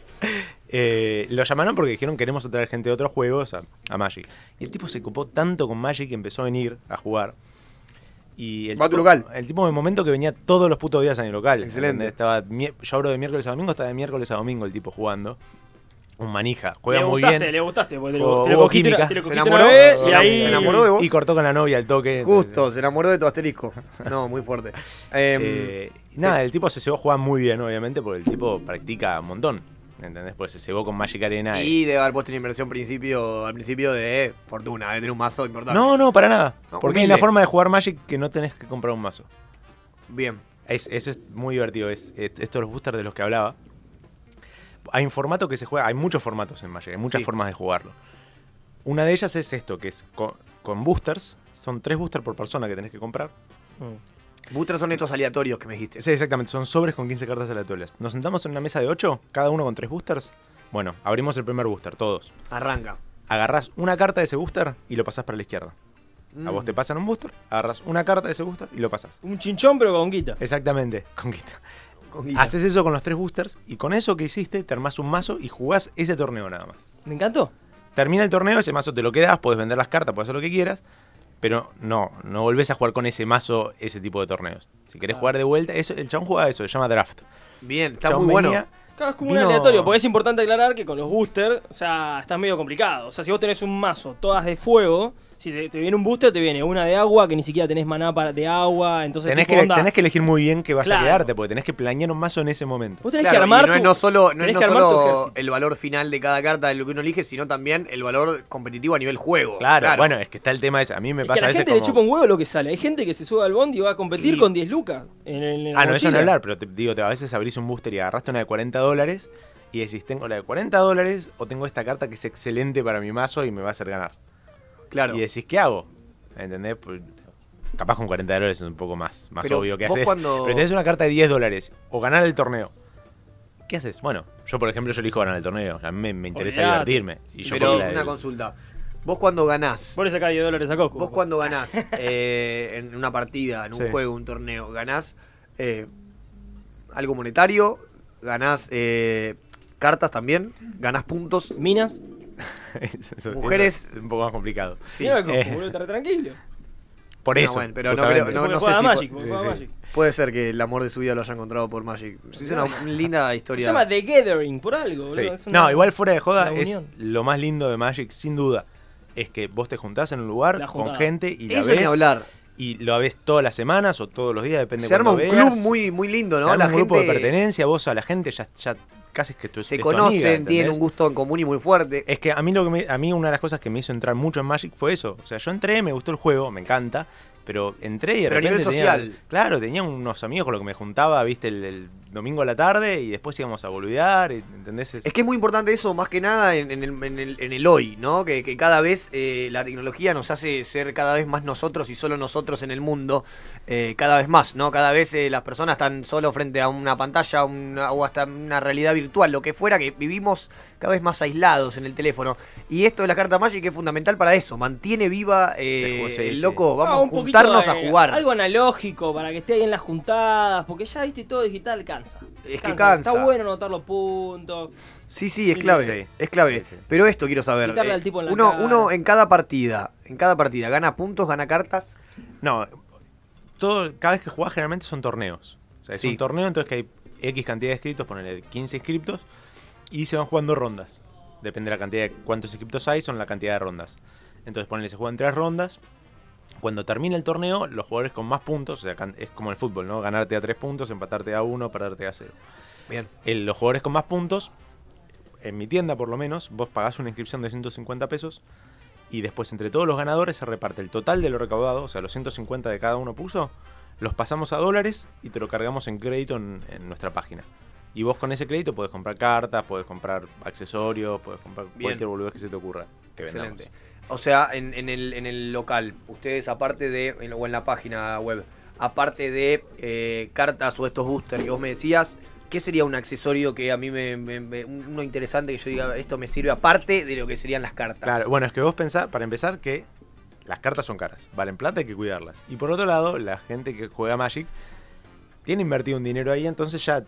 Eh, lo llamaron porque dijeron queremos atraer gente de otros juegos a, a Magic. Y el tipo se copó tanto con Magic que empezó a venir a jugar. Y el Va a tu tipo- local. El tipo de momento que venía todos los putos días a mi local. Excelente. Estaba, yo abro de miércoles a domingo, estaba de miércoles a domingo el tipo jugando. Un manija, juega le muy gustaste, bien. le gustaste, porque te lo, te lo jugó cogiste, química. una- te lo Se enamoró, vez y se ahí... enamoró de vos. Y cortó con la novia al toque. Justo, se enamoró de tu asterisco. No, muy fuerte. Em, Eh, nada, el tipo se cebó a jugar muy bien, obviamente, porque el tipo practica un montón. ¿Entendés? Pues se cebó con Magic Arena. y debe haber puesto una inversión principio, al principio de fortuna, de tener un mazo importante. No, no, para nada. No, porque hay humilde. una forma de jugar Magic que no tenés que comprar un mazo. Bien. Es- eso es muy divertido. Es, es- estos los boosters de los que hablaba. Hay un formato que se juega. Hay muchos formatos en Magic. Hay muchas Sí. formas de jugarlo. Una de ellas es esto, que es con, con boosters. Son tres boosters por persona que tenés que comprar. Mm. Boosters son estos aleatorios que me dijiste. Sí, exactamente. Son sobres con 15 cartas aleatorias. Nos sentamos en una mesa de 8, cada uno con tres boosters. Bueno, abrimos el primer booster, todos. Arranca. Agarrás una carta de ese booster y lo pasás para la izquierda. A Mm. vos te pasan un booster, agarrás una carta de ese booster y lo pasás. Un chinchón pero con guita. Exactamente. Con guita. Haces eso con los tres boosters y con eso que hiciste te armás un mazo y jugás ese torneo nada más. Me encantó. Termina el torneo, ese mazo te lo quedas, puedes vender las cartas, puedes hacer lo que quieras, pero no, no volvés a jugar con ese mazo ese tipo de torneos. Si querés Ah. jugar de vuelta, eso, el chabón juega eso, se llama draft. Bien, está Chabón muy bueno. venía- Claro, es como Vino- un aleatorio, porque es importante aclarar que con los boosters, o sea, está medio complicado. O sea, si vos tenés un mazo todas de fuego, si te, te viene un booster, te viene una de agua que ni siquiera tenés maná para, de agua, entonces Tenés que, onda, tenés que elegir muy bien qué vas Claro. a quedarte, porque tenés que planear un mazo en ese momento. Vos tenés Claro, que armar y no es tu- no solo, no es no solo el valor final de cada carta de lo que uno elige, sino también el valor competitivo a nivel juego. Claro, bueno, es que está el tema ese. A mí me Es pasa que a a la veces gente le como- chupa un huevo lo que sale. Hay gente que se sube al bondi y va a competir Y- con 10 lucas. En, en- en Ah, no, eso no hablar, pero te digo, te, a veces abrís un booster y agarraste una de 40 dólares y decís, tengo la de 40 dólares o tengo esta carta que es excelente para mi mazo y me va a hacer ganar. Claro. Y decís, ¿qué hago? ¿Entendés? Pues, capaz con 40 dólares es un poco más, más Pero obvio que haces. cuando- Pero tenés una carta de 10 dólares o ganar el torneo. ¿Qué haces? Bueno, yo por ejemplo, yo elijo ganar el torneo. A mí me, interesa Olvidate. divertirme. Y yo Pero una del- consulta. Vos cuando ganás, Vos le sacás 10 dólares a Coco. vos cuando ganás (laughs) eh, en una partida, en un Sí. juego, un torneo, ganás eh, algo monetario, ganás eh, cartas también, ganás puntos. Minas. Eso- (laughs) eso Mujeres- es un poco más complicado. Sí. Coco, Eh. boludo, estar tranquilo. Por No, eso. bueno, pero no justamente. creo- no- porque no sé juega si Magic, porque sí, juega sí. Magic. Puede ser que el amor de su vida lo haya encontrado por Magic. Es una linda Se historia. llama The Gathering, por algo, Sí. boludo. Es una- No, igual fuera de joda una es unión. lo más lindo de Magic, sin duda. Es que vos te juntás en un lugar La con juntada. gente y la Eso ni ves hablar. y lo ves todas las semanas o todos los días, depende Se arma un cuando veas. club muy, muy lindo, Se ¿no? arma La un grupo de pertenencia, vos a la gente ya, ya casi es que tú se es tu conocen, amiga, tienen un gusto en común y muy fuerte. Es que a mí lo que me- a mí una de las cosas que me hizo entrar mucho en Magic fue eso. O sea, yo entré, me gustó el juego, me encanta, pero entré y de Pero a repente nivel tenía- social. claro, tenía unos amigos con los que me juntaba, viste, el, el domingo a la tarde y después íbamos a boludear, ¿entendés? Es- que es muy importante eso, más que nada en, en el, en el- en el hoy, ¿no? Que, que cada vez eh, la tecnología nos hace ser cada vez más nosotros y solo nosotros en el mundo, eh, cada vez más, ¿no? Cada vez eh, las personas están solo frente a una pantalla una- o hasta una realidad virtual, lo que fuera, que vivimos cada vez más aislados en el teléfono. Y esto de la carta Magic es fundamental para eso, mantiene viva eh, Sí, sí. el loco, Ah, vamos a juntarnos de- a jugar. Algo analógico para que esté ahí en las juntadas, porque ya viste todo digital cansa. Es que cansa. Está bueno anotar los puntos. Sí, sí, es clave, sí. es clave. Sí, sí. Pero esto quiero saber. Eh, al tipo en la uno, cara. uno en cada partida, en cada partida, gana puntos, gana cartas. No, todo, cada vez que jugás generalmente son torneos. O sea, es Sí. un torneo, entonces que hay X cantidad de inscriptos, ponele 15 inscriptos, y se van jugando rondas. Depende de la cantidad de cuántos inscriptos hay, son la cantidad de rondas. Entonces ponele, se juegan tres rondas. Cuando termina el torneo, los jugadores con más puntos, o sea, es como el fútbol, ¿no? Ganarte a tres puntos, empatarte a uno, perderte a cero. Bien. El- los jugadores con más puntos, en mi tienda por lo menos, vos pagás una inscripción de 150 pesos y después entre todos los ganadores se reparte el total de lo recaudado, o sea, los 150 de cada uno puso, los pasamos a dólares y te lo cargamos en crédito en, en nuestra página. Y vos con ese crédito podés comprar cartas, podés comprar accesorios, podés comprar Bien. cualquier boludez que se te ocurra. Que Excelente. vendamos. O sea, en, en el, en el local, ustedes aparte de, en- o en la página web, aparte de eh, cartas o estos boosters que vos me decías, ¿qué sería un accesorio que a mí me, uno interesante que yo diga, esto me sirve aparte de lo que serían las cartas? Claro, bueno, es que vos pensás, para empezar, que las cartas son caras, valen plata, hay que cuidarlas. Y por otro lado, la gente que juega Magic tiene invertido un dinero ahí, entonces ya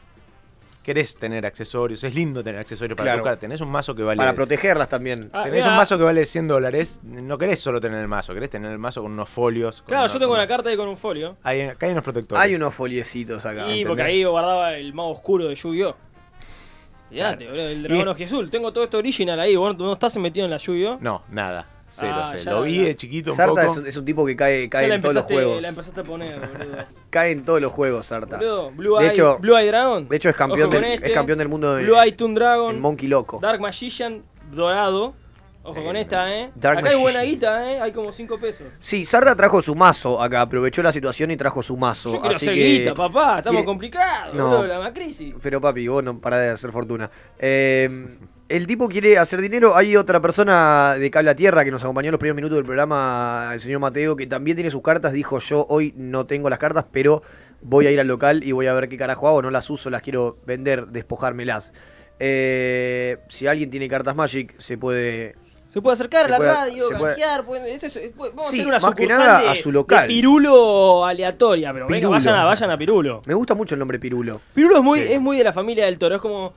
querés tener accesorios, es lindo tener accesorios para Claro. tu carta. Tenés un mazo que vale. Para protegerlas también. Ah, tenés un mazo que vale 100 dólares, no querés solo tener el mazo, querés tener el mazo con unos folios. con Claro, una- yo tengo una carta ahí con un folio. Hay, acá hay unos protectores. Hay unos foliecitos acá. Y porque ahí guardaba el mago oscuro de Yu-Gi-Oh! El dragón Y- Azul. Tengo todo esto original ahí. ¿Vos no estás metido en la Yu-Gi-Oh? No, nada. Cero, Ah, cero. ya, Lo vi ya. de chiquito un Sarta poco. es, es un tipo que cae, cae en todos los juegos. la empezaste a poner, boludo. (laughs) Cae en todos los juegos, Sarta. Boludo, Blue De Eye, hecho- Blue Eye Dragon. De hecho es campeón, del, este. es campeón del mundo de, Blue Eye Toon Dragon. en Monkey Loco. Dark Magician dorado. Ojo Eh, con esta, eh. Dark Acá hay buena guita, eh. Hay como 5 pesos. Sí, Sarda trajo su mazo acá, aprovechó la situación y trajo su mazo. Yo quiero así hacer que... guita, papá. Estamos quiere- complicados, No. boludo. La macrisis. Pero papi, vos no parás de hacer fortuna. Eh, el tipo quiere hacer dinero. Hay otra persona de Cable a Tierra que nos acompañó en los primeros minutos del programa, el señor Mateo, que también tiene sus cartas. Dijo, yo hoy no tengo las cartas, pero voy a ir al local y voy a ver qué carajo hago. No las uso, las quiero vender, despojármelas. Eh, si alguien tiene cartas Magic, se puede... Se puede acercar Se a la puede- radio, canjear. puede- esto es- puede- vamos Sí, a hacer una más que nada de, a su local. de Pirulo aleatoria. Pero venga, Pirulo. vayan a, vayan a Pirulo. Me gusta mucho el nombre Pirulo. Pirulo es muy, Sí. es muy de la familia del toro. Es como.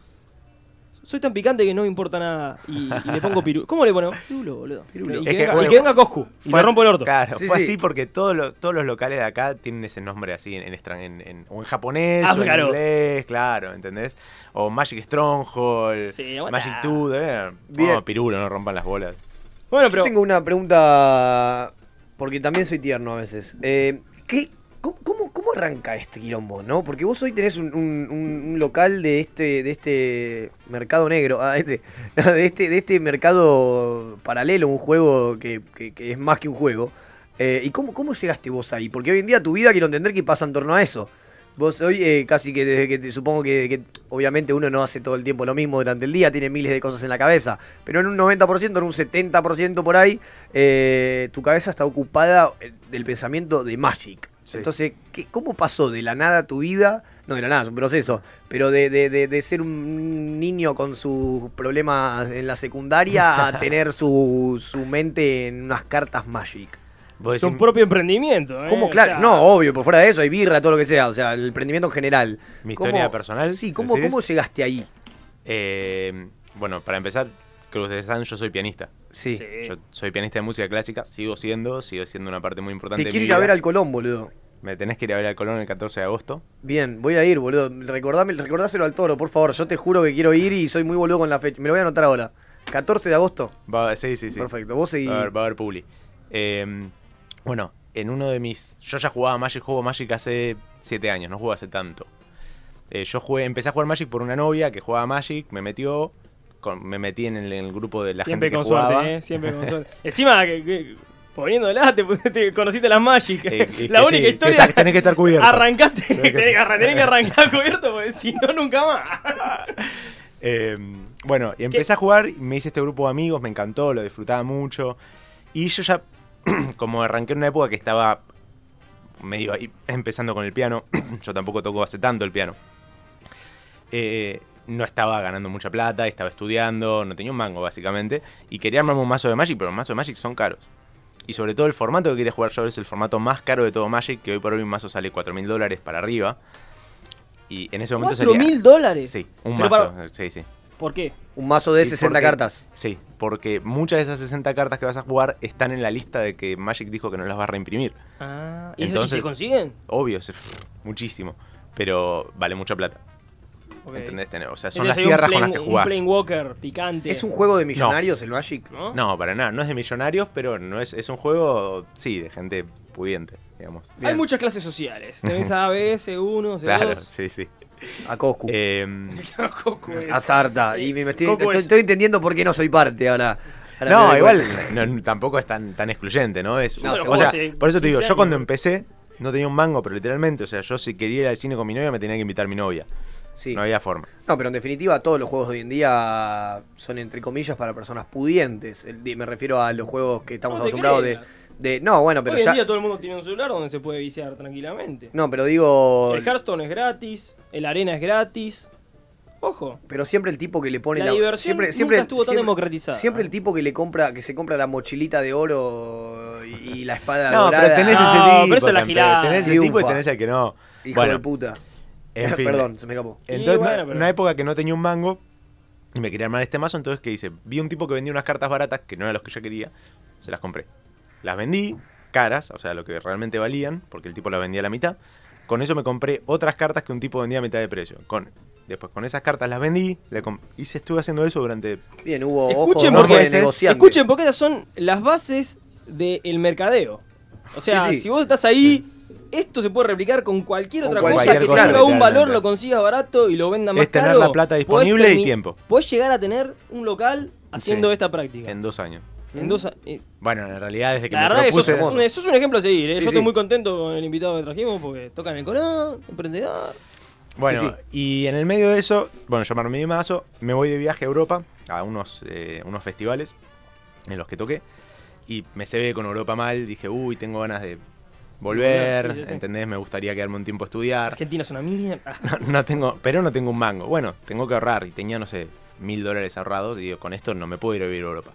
Soy tan picante que no me importa nada. Y, y le pongo pirulo. ¿Cómo le ponemos? Pirulo, boludo. Pirulo. Y, que que, venga, bueno, y que venga Coscu. Y le rompo el orto. Claro, Sí, fue sí. así porque todos los, todos los locales de acá tienen ese nombre así en, en, extran- en- en- o en japonés, o en inglés, claro, ¿entendés? O Magic Stronghold, Sí. Magic Tooth, eh. Bien. Pirulo, no rompan las bolas. Bueno, Yo pero. tengo una pregunta, porque también soy tierno a veces. Eh, ¿qué, cómo, cómo- arranca este quilombo, no? Porque vos hoy tenés un, un- local de este, de este mercado negro, ah, este, (laughs) de, este, de este mercado paralelo, un juego que, que- es más que un juego. Eh, ¿Y cómo, cómo llegaste vos ahí? Porque hoy en día tu vida quiero entender que pasa en torno a eso. Vos hoy eh, casi que desde que te- supongo que, obviamente uno no hace todo el tiempo lo mismo durante el día, tiene miles de cosas en la cabeza, pero en un 90%, en un 70% por ahí, eh, tu cabeza está ocupada del pensamiento de Magic. Sí. Entonces, ¿qué, ¿cómo pasó de la nada tu vida? No, de la nada, es un proceso, pero de, de- de- de ser un niño con sus problemas en la secundaria a (laughs) tener su, su mente en unas cartas Magic. Es un propio emprendimiento, ¿eh? ¿Cómo? O Claro, sea, no, obvio, por fuera de eso hay birra, todo lo que sea, o sea, el emprendimiento en general. Mi ¿Cómo- historia personal, Sí, ¿cómo. ¿cómo llegaste ahí? Eh, bueno, para empezar, creo que ustedes saben, yo soy pianista. Sí. Sí. Yo soy pianista de música clásica, sigo siendo, sigo siendo una parte muy importante Te de quiero mi ir a ver al Colón, boludo. Me tenés que ir a ver al Colón el 14 de agosto. Bien, voy a ir, boludo. Recordame, recordáselo al toro, por favor. Yo te juro que quiero ir y soy muy boludo con la fecha. Me lo voy a anotar ahora. 14 de agosto. Va, sí, sí, sí. Perfecto. Vos seguís. Va a haber, va a haber publi. Eh, bueno, en uno de mis. Yo ya jugaba Magic, juego Magic hace 7 años, no juego hace tanto. Eh, yo jugué, empecé a jugar Magic por una novia que jugaba Magic, me metió. Con- me metí en el, en el grupo de la Siempre gente con que jugaba. suerte, ¿eh? Siempre con suerte. (laughs) Encima, que, que- poniéndola, te, te conociste las Magic. (laughs) Eh, la única sí, historia. está- tenés que estar cubierto. Arrancaste. Tenés que- tenés, arrancar (laughs) cubierto, porque si no, nunca más. Eh, bueno, y empecé a jugar, y me hice este grupo de amigos, me encantó, lo disfrutaba mucho. Y yo ya, (clears throat) como arranqué en una época que estaba medio ahí empezando con el piano, (clears throat) yo tampoco toco hace tanto el piano. Eh, no estaba ganando mucha plata, estaba estudiando, no tenía un mango básicamente, y quería armarme un mazo de Magic, pero los mazos de Magic son caros. Y sobre todo el formato que quería jugar yo es el formato más caro de todo Magic, que hoy por hoy un mazo sale 4 mil dólares para arriba. Y en ese momento ¿Cuatro salía... mil dólares? Sí, un Pero mazo, para- sí, sí. ¿Por qué? Un mazo de ¿Y 60 por qué? cartas. Sí, porque muchas de esas 60 cartas que vas a jugar están en la lista de que Magic dijo que no las va a reimprimir. Ah, ¿y, Entonces- ¿y se consiguen? Obvio, es- muchísimo. Pero vale mucha plata. Ok. ¿Entendés? Tener- O sea, son Entonces las un tierras con plane- las que Un jugás. Plane Walker picante. ¿Es un juego de millonarios el Magic? ¿No? No, para nada. No es de millonarios, pero no es, es un juego, sí, de gente pudiente, digamos. Hay muchas clases sociales. Tenés (laughs) A, B, C1, C2. Claro, sí, sí. A Coscu. Eh, (laughs) a Sarta. Y me, estoy, estoy, es- estoy entendiendo por qué no soy parte ahora. No, igual no, tampoco es tan, tan excluyente, ¿no? Es, No, o sea, por eso te digo, 15 yo cuando empecé no tenía un mango, pero literalmente, o sea, yo si quería ir al cine con mi novia me tenía que invitar mi novia. Sí. No había forma. No, pero en definitiva todos los juegos de hoy en día son entre comillas para personas pudientes. El- Me refiero a los juegos que estamos No acostumbrados de, de... No, bueno, pero Hoy en ya... día todo el mundo tiene un celular donde se puede viciar tranquilamente. No, pero digo... El Hearthstone es gratis, el Arena es gratis. Ojo, Pero siempre el tipo que le pone La diversión siempre, nunca siempre, estuvo tan democratizada. Siempre el tipo que le compra, que se compra la mochilita de oro. Y, y la espada No, dorada. pero tenés No, ese tipo. pero esa es la siempre. gilada. Tenés ese tipo y tenés el que no. Hijo bueno, de puta. En (laughs) fin. Perdón, se me escapó. Entonces, bueno, una- pero- una época que no tenía un mango y me quería armar este mazo, entonces ¿qué hice? Vi un tipo que vendía unas cartas baratas que no eran los que yo quería, se las compré. Las vendí caras, o sea, lo que realmente valían, porque el tipo las vendía a la mitad. Con eso me compré otras cartas que un tipo vendía a mitad de precio. Con, después con esas cartas las vendí, le y se estuve haciendo eso durante... Bien, hubo Escuchen ojo, porque de negociante. Escuchen, porque esas son las bases del mercadeo. O sea, Sí, sí. si vos estás ahí, esto se puede replicar con cualquier Con otra cualquier cosa que cosa, tenga un valor, lo consigas barato y lo venda más Es tener caro. la plata disponible y tiempo. Podés llegar a tener un local haciendo Sí. esta práctica. En dos años. En dos eh, Bueno, en realidad desde que la me verdad propuse... un, sos un ejemplo a seguir. ¿eh? Sí, Yo estoy muy contento con el invitado que trajimos porque tocan el colón, emprendedor. Bueno, Sí, y en el medio de eso, bueno, yo me armé mazo, me voy de viaje a Europa, a unos, eh, unos festivales en los que toqué, y me se ve con Europa mal, dije, uy, tengo ganas de volver, Sí, sí, sí. ¿entendés? Me gustaría quedarme un tiempo a estudiar. Argentina es una mierda. (laughs) No, no tengo, pero no tengo un mango. Bueno, tengo que ahorrar, y tenía, no sé, mil dólares ahorrados, y digo, con esto no me puedo ir a vivir a Europa.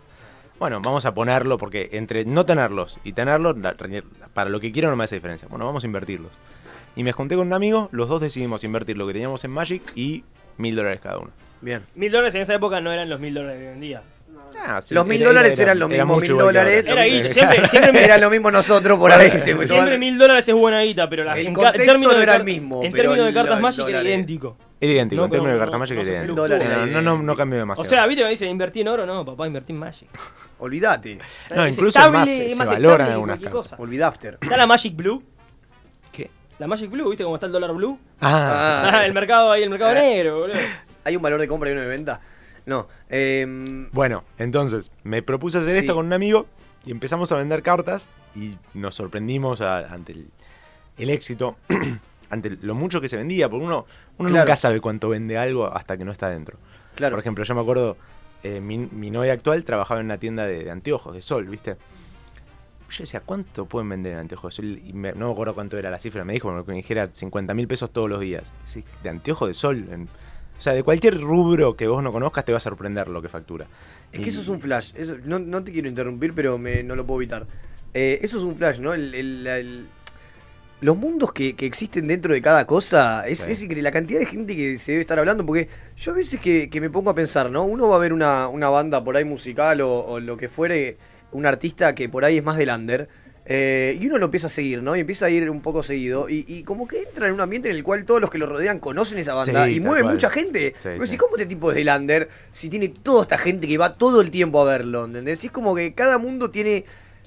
Bueno, vamos a ponerlo, porque entre no tenerlos y tenerlos, para lo que quiero no me hace diferencia. Bueno, vamos a invertirlos. Y me junté con un amigo, los dos decidimos invertir lo que teníamos en Magic y mil dólares cada uno. Bien. Mil dólares en esa época no eran los mil dólares de hoy en día. Ah, sí, Los mil era- dólares era- eran los era mismos mil dólares. Era guita, siempre, (laughs) siempre me- Era lo mismo nosotros por ahí. Siempre mil dólares es buena guita, pero la, El en, términos no era el mismo, En términos de cartas Magic era idéntico. Es idéntico, No, en términos no, de carta no, Magic no es se idéntico. No, no, no, no cambió O demasiado. sea, viste que me dice invertí en oro, no, papá, invertí en Magic. Olvídate. No, Es incluso estable, más, es se valoran algunas cualquier cartas. cosa. Olvidafter. Está la Magic Blue. ¿Qué? La Magic Blue, ¿viste cómo está el dólar blue? Ah, Ah. (laughs) el mercado ahí, el mercado negro, boludo. ¿Hay un valor de compra y uno de venta? No. Eh, Bueno, entonces me propuse hacer Sí. esto con un amigo y empezamos a vender cartas y nos sorprendimos a- ante el, el éxito, (clears throat) ante lo mucho que se vendía, porque uno, uno Claro. nunca sabe cuánto vende algo hasta que no está dentro. claro. Por ejemplo, yo me acuerdo, eh, mi, mi novia actual trabajaba en una tienda de, de anteojos, de sol, ¿viste? Yo decía, ¿cuánto pueden vender en anteojos de sol? Y me- no me acuerdo cuánto era la cifra, me dijo me dijera 50 mil pesos todos los días. Sí, de anteojos de sol. en- o sea, de cualquier rubro que vos no conozcas te va a sorprender lo que factura. Es que eso es un flash. Eso- no, no te quiero interrumpir, pero me- no lo puedo evitar. Eh, eso es un flash, ¿no? El- el- la- el- los mundos que, que existen dentro de cada cosa, es, Sí. es. La cantidad de gente que se debe estar hablando, porque yo a veces que, que me pongo a pensar, ¿no? Uno va a ver una, una banda por ahí musical o, o lo que fuere, un artista que por ahí es más del under. Eh, y uno lo empieza a seguir, ¿no? Y empieza a ir un poco seguido. Y, y como que entra en un ambiente en el cual todos los que lo rodean conocen esa banda. Sí, y mueve cual. mucha gente. Sí, Pero sí. si, ¿cómo este tipo es del under? Si tiene toda esta gente que va todo el tiempo a verlo, ¿entendés? Y es como que cada mundo tiene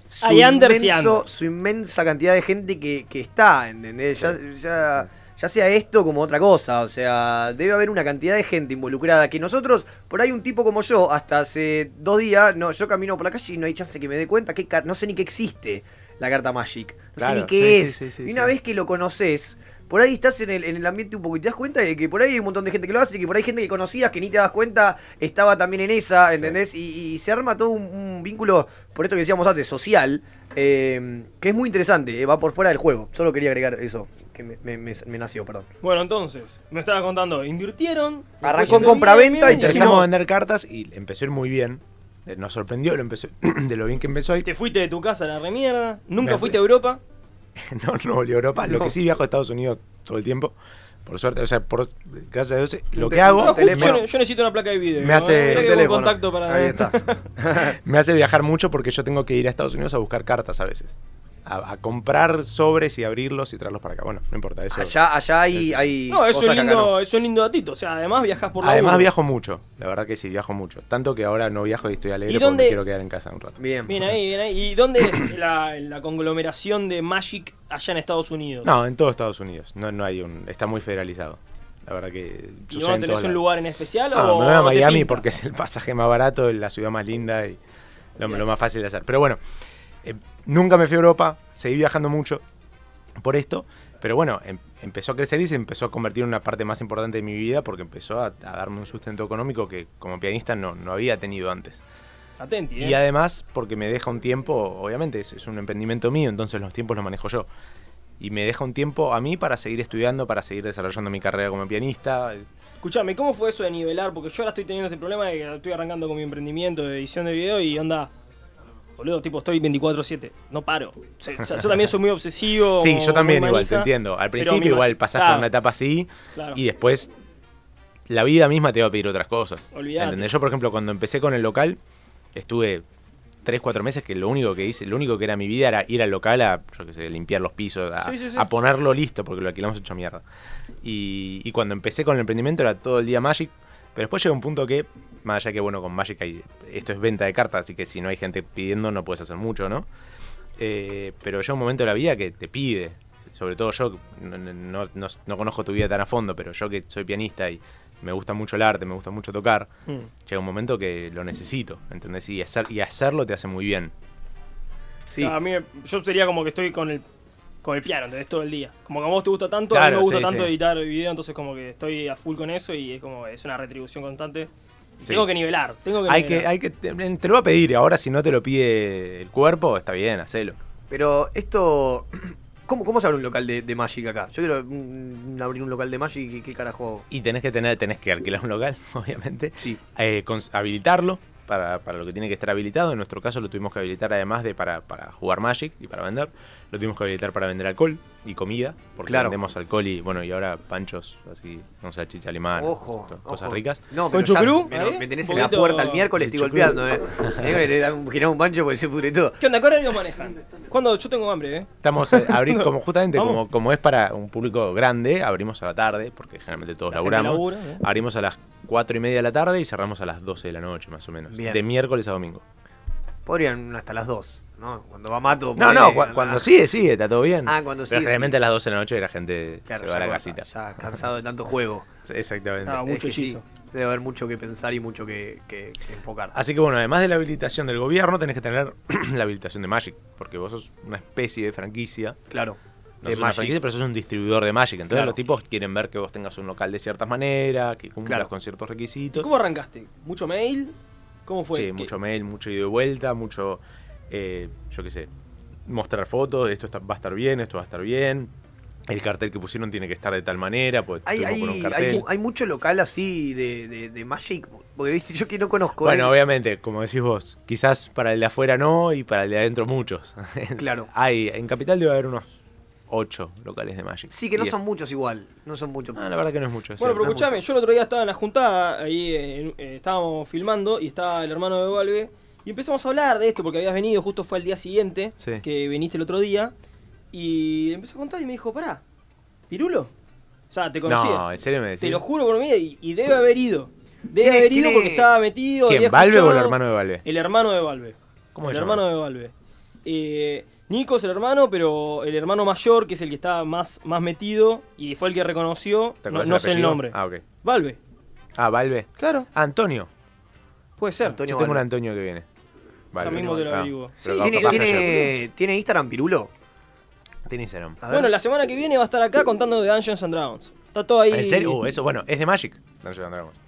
su, Hay inmenso- inmensa cantidad de gente que, que está, ¿entendés? Ya, ya, ya sea esto como otra cosa, o sea, debe haber una cantidad de gente involucrada que nosotros, por ahí un tipo como yo, hasta hace dos días, no, yo camino por la calle y no hay chance que me dé cuenta que no sé ni que existe la carta Magic, no Claro, sé ni qué sí, es. sí, sí, sí, y una sí. vez que lo conoces, por ahí estás en el, en el ambiente un poco y te das cuenta de que por ahí hay un montón de gente que lo hace y que por ahí gente que conocías que ni te das cuenta estaba también en esa, ¿entendés? Y, y se arma todo un, un vínculo, por esto que decíamos antes, social, eh, que es muy interesante, eh, va por fuera del juego. Solo quería agregar eso, que me, me- me- me nació, perdón. Bueno, entonces, me estaba contando, invirtieron. Arrancó en compraventa y Empezamos a vender cartas y empezó a ir muy bien. Eh, Nos sorprendió lo empezó, (clears throat) de lo bien que empezó a ir. Te fuiste de tu casa a la remierda. Nunca Me fuiste fui. a Europa. (laughs) No, no volví a Europa. Lo que sí viajo a Estados Unidos todo el tiempo. Por suerte, o sea, por, gracias a Dios, lo Un que hago No, yo, yo necesito una placa de video. Me hace-. Ahí está. (laughs) (laughs) me hace viajar mucho porque yo tengo que ir a Estados Unidos a buscar cartas a veces. A, a comprar sobres y abrirlos y traerlos para acá. Bueno, no importa eso. allá, allá hay, hay No, es, cosas que acá lindo, no. es lindo datito. O sea, además viajas por la Además viajo mucho, la verdad que sí, viajo mucho. Tanto que ahora no viajo y estoy alegre ¿Y porque dónde- me quiero quedar en casa un rato. Bien. Bien ahí, bien ahí. ¿Y dónde es (coughs) la, la conglomeración de Magic allá en Estados Unidos? No, en todo Estados Unidos. No, no hay un. Está muy federalizado. La verdad que. ¿Y en tenés un lugar en especial? No, o me voy a Miami porque es el pasaje más barato, la ciudad más linda y lo, lo más fácil de hacer. Pero bueno, eh, nunca me fui a Europa, seguí viajando mucho por esto, pero bueno, em- empezó a crecer y se empezó a convertir en una parte más importante de mi vida porque empezó a, a darme un sustento económico que como pianista no, no había tenido antes. Atenti, Y eh. además porque me deja un tiempo, obviamente es, es un emprendimiento mío, entonces los tiempos los manejo yo. Y me deja un tiempo a mí para seguir estudiando, para seguir desarrollando mi carrera como pianista. Escuchame, ¿cómo fue eso de nivelar? Porque yo ahora estoy teniendo este problema de que estoy arrancando con mi emprendimiento de edición de video y onda. Boludo, tipo, estoy 24-7. No paro. O sea, yo también soy muy obsesivo. (laughs) Sí, yo también igual, te entiendo. Al principio igual pasás claro, por una etapa así claro. y después la vida misma te va a pedir otras cosas. ¿Entendés? Yo, por ejemplo, cuando empecé con el local, estuve 3, 4 meses que lo único que hice, lo único que era mi vida era ir al local a, yo qué sé, limpiar los pisos, a, Sí, sí, sí. a ponerlo listo, porque lo alquilamos hecho mierda. Y, y cuando empecé con el emprendimiento era todo el día Magic, pero después llega un punto que, más allá que, bueno, con Magic hay, esto es venta de cartas, así que si no hay gente pidiendo no puedes hacer mucho, ¿no? Eh, pero llega un momento de la vida que te pide, sobre todo yo, no, no- no- no conozco tu vida tan a fondo, pero yo que soy pianista y me gusta mucho el arte, me gusta mucho tocar, Mm. llega un momento que lo necesito, ¿entendés? Y, hacer, y hacerlo te hace muy bien. Sí. A mí, yo sería como que estoy con el con el piano, ¿entendés? Todo el día. Como que a vos te gusta tanto, a mí Claro, me gusta sí, tanto sí. editar video, entonces como que estoy a full con eso y es como es una retribución constante. Y Sí. Tengo que nivelar, tengo que Hay que, nivelar. hay que, te, te lo va a pedir, ahora si no te lo pide el cuerpo, está bien, hacelo. Pero esto. (clears throat) ¿Cómo, cómo se abre un local de, de Magic acá? Yo quiero mm, abrir un local de Magic y qué carajo. Y tenés que tener, tenés que alquilar un local, (laughs) obviamente. Sí. Eh, cons- habilitarlo para, para lo que tiene que estar habilitado. En nuestro caso lo tuvimos que habilitar además de para, para jugar Magic y para vender. Lo tuvimos que habilitar para vender alcohol y comida. Porque Claro. vendemos alcohol y bueno, y ahora panchos, así, no sé, chicha alemana, Ojo. cosas ojo. ricas. No, ¿Con pero ya chucrú? Me, me tenés en la puerta el miércoles, estoy chucrú. golpeando, eh. (laughs) Dan un pancho porque se pudre todo. ¿Qué onda? ¿Qué horario manejan? Cuando yo tengo hambre, ¿eh? Estamos a abrir como justamente como, como es para un público grande, abrimos a la tarde, porque generalmente todos La laburamos. labura, ¿eh? Abrimos a las 4 y media de la tarde y cerramos a las 12 de la noche, más o menos. Bien. De miércoles a domingo. Podrían hasta las 2, ¿no? Cuando va Mato. No, no, cu- cuando sigue, sigue, está todo bien. Ah, cuando Pero sigue, generalmente sigue. a las 12 de la noche la gente Claro, se va a la casita. Ya cansado de tanto juego. (laughs) Exactamente. Ah, mucho Es que sí, hechizo. debe haber mucho que pensar y mucho que, que- que enfocar. Así que bueno, además de la habilitación del gobierno, tenés que tener (clears throat) la habilitación de Magic, porque vos sos una especie de franquicia. Claro. No de sos una franquicia, pero sos un distribuidor de Magic. Entonces Claro. los tipos quieren ver que vos tengas un local de ciertas maneras, que cumplas Claro. con ciertos requisitos. ¿Cómo arrancaste? ¿Mucho mail? ¿Cómo fue? Sí, ¿Qué- mucho mail, mucho ida y vuelta, mucho, eh, yo qué sé, mostrar fotos, esto está- va a estar bien, esto va a estar bien. El cartel que pusieron tiene que estar de tal manera, pues Hay, un hay, cartel. hay, mu- hay mucho local así de, de, de Magic. Porque viste, yo que no conozco. Bueno, eh, obviamente, como decís vos, quizás para el de afuera no y para el de adentro muchos. (laughs) Claro. hay, en Capital debe haber unos 8 locales de Magic. Sí, que no son muchos igual. No son muchos. Ah, la verdad que no es mucho. Bueno, sí. pero no es escuchame, yo el otro día estaba en la juntada, ahí en- eh, estábamos filmando y estaba el hermano de Valve y empezamos a hablar de esto porque habías venido, justo fue al día siguiente Sí. que viniste el otro día y le empezó a contar y me dijo, pará, ¿Pirulo? O sea, te conocía. No, en serio me decís. te lo juro por mí y, y debe haber ido. Debe ¿Quién es- haber ido porque es? estaba metido. ¿Quién, Valve o el hermano de Valve? El hermano de Valve. ¿Cómo el se llama? hermano de Valve. Eh, Nico es el hermano, pero el hermano mayor, que es el que está más, más metido y fue el que reconoció, ¿Te no, no sé el nombre. Ah, ok. Valve, Ah, Valve. claro, Antonio. puede ser. Antonio Yo tengo un. Antonio que viene. Ya mismo te lo Ah, averiguo. pero Sí, capaz ¿Tiene, que tiene, ¿Tiene Instagram, Pirulo? Tiene Instagram. Bueno, la semana que viene va a estar acá contando de Dungeons and Dragons. Está todo ahí. ¿En serio? Uh, eso, bueno, es de Magic. Dungeons and Dragons.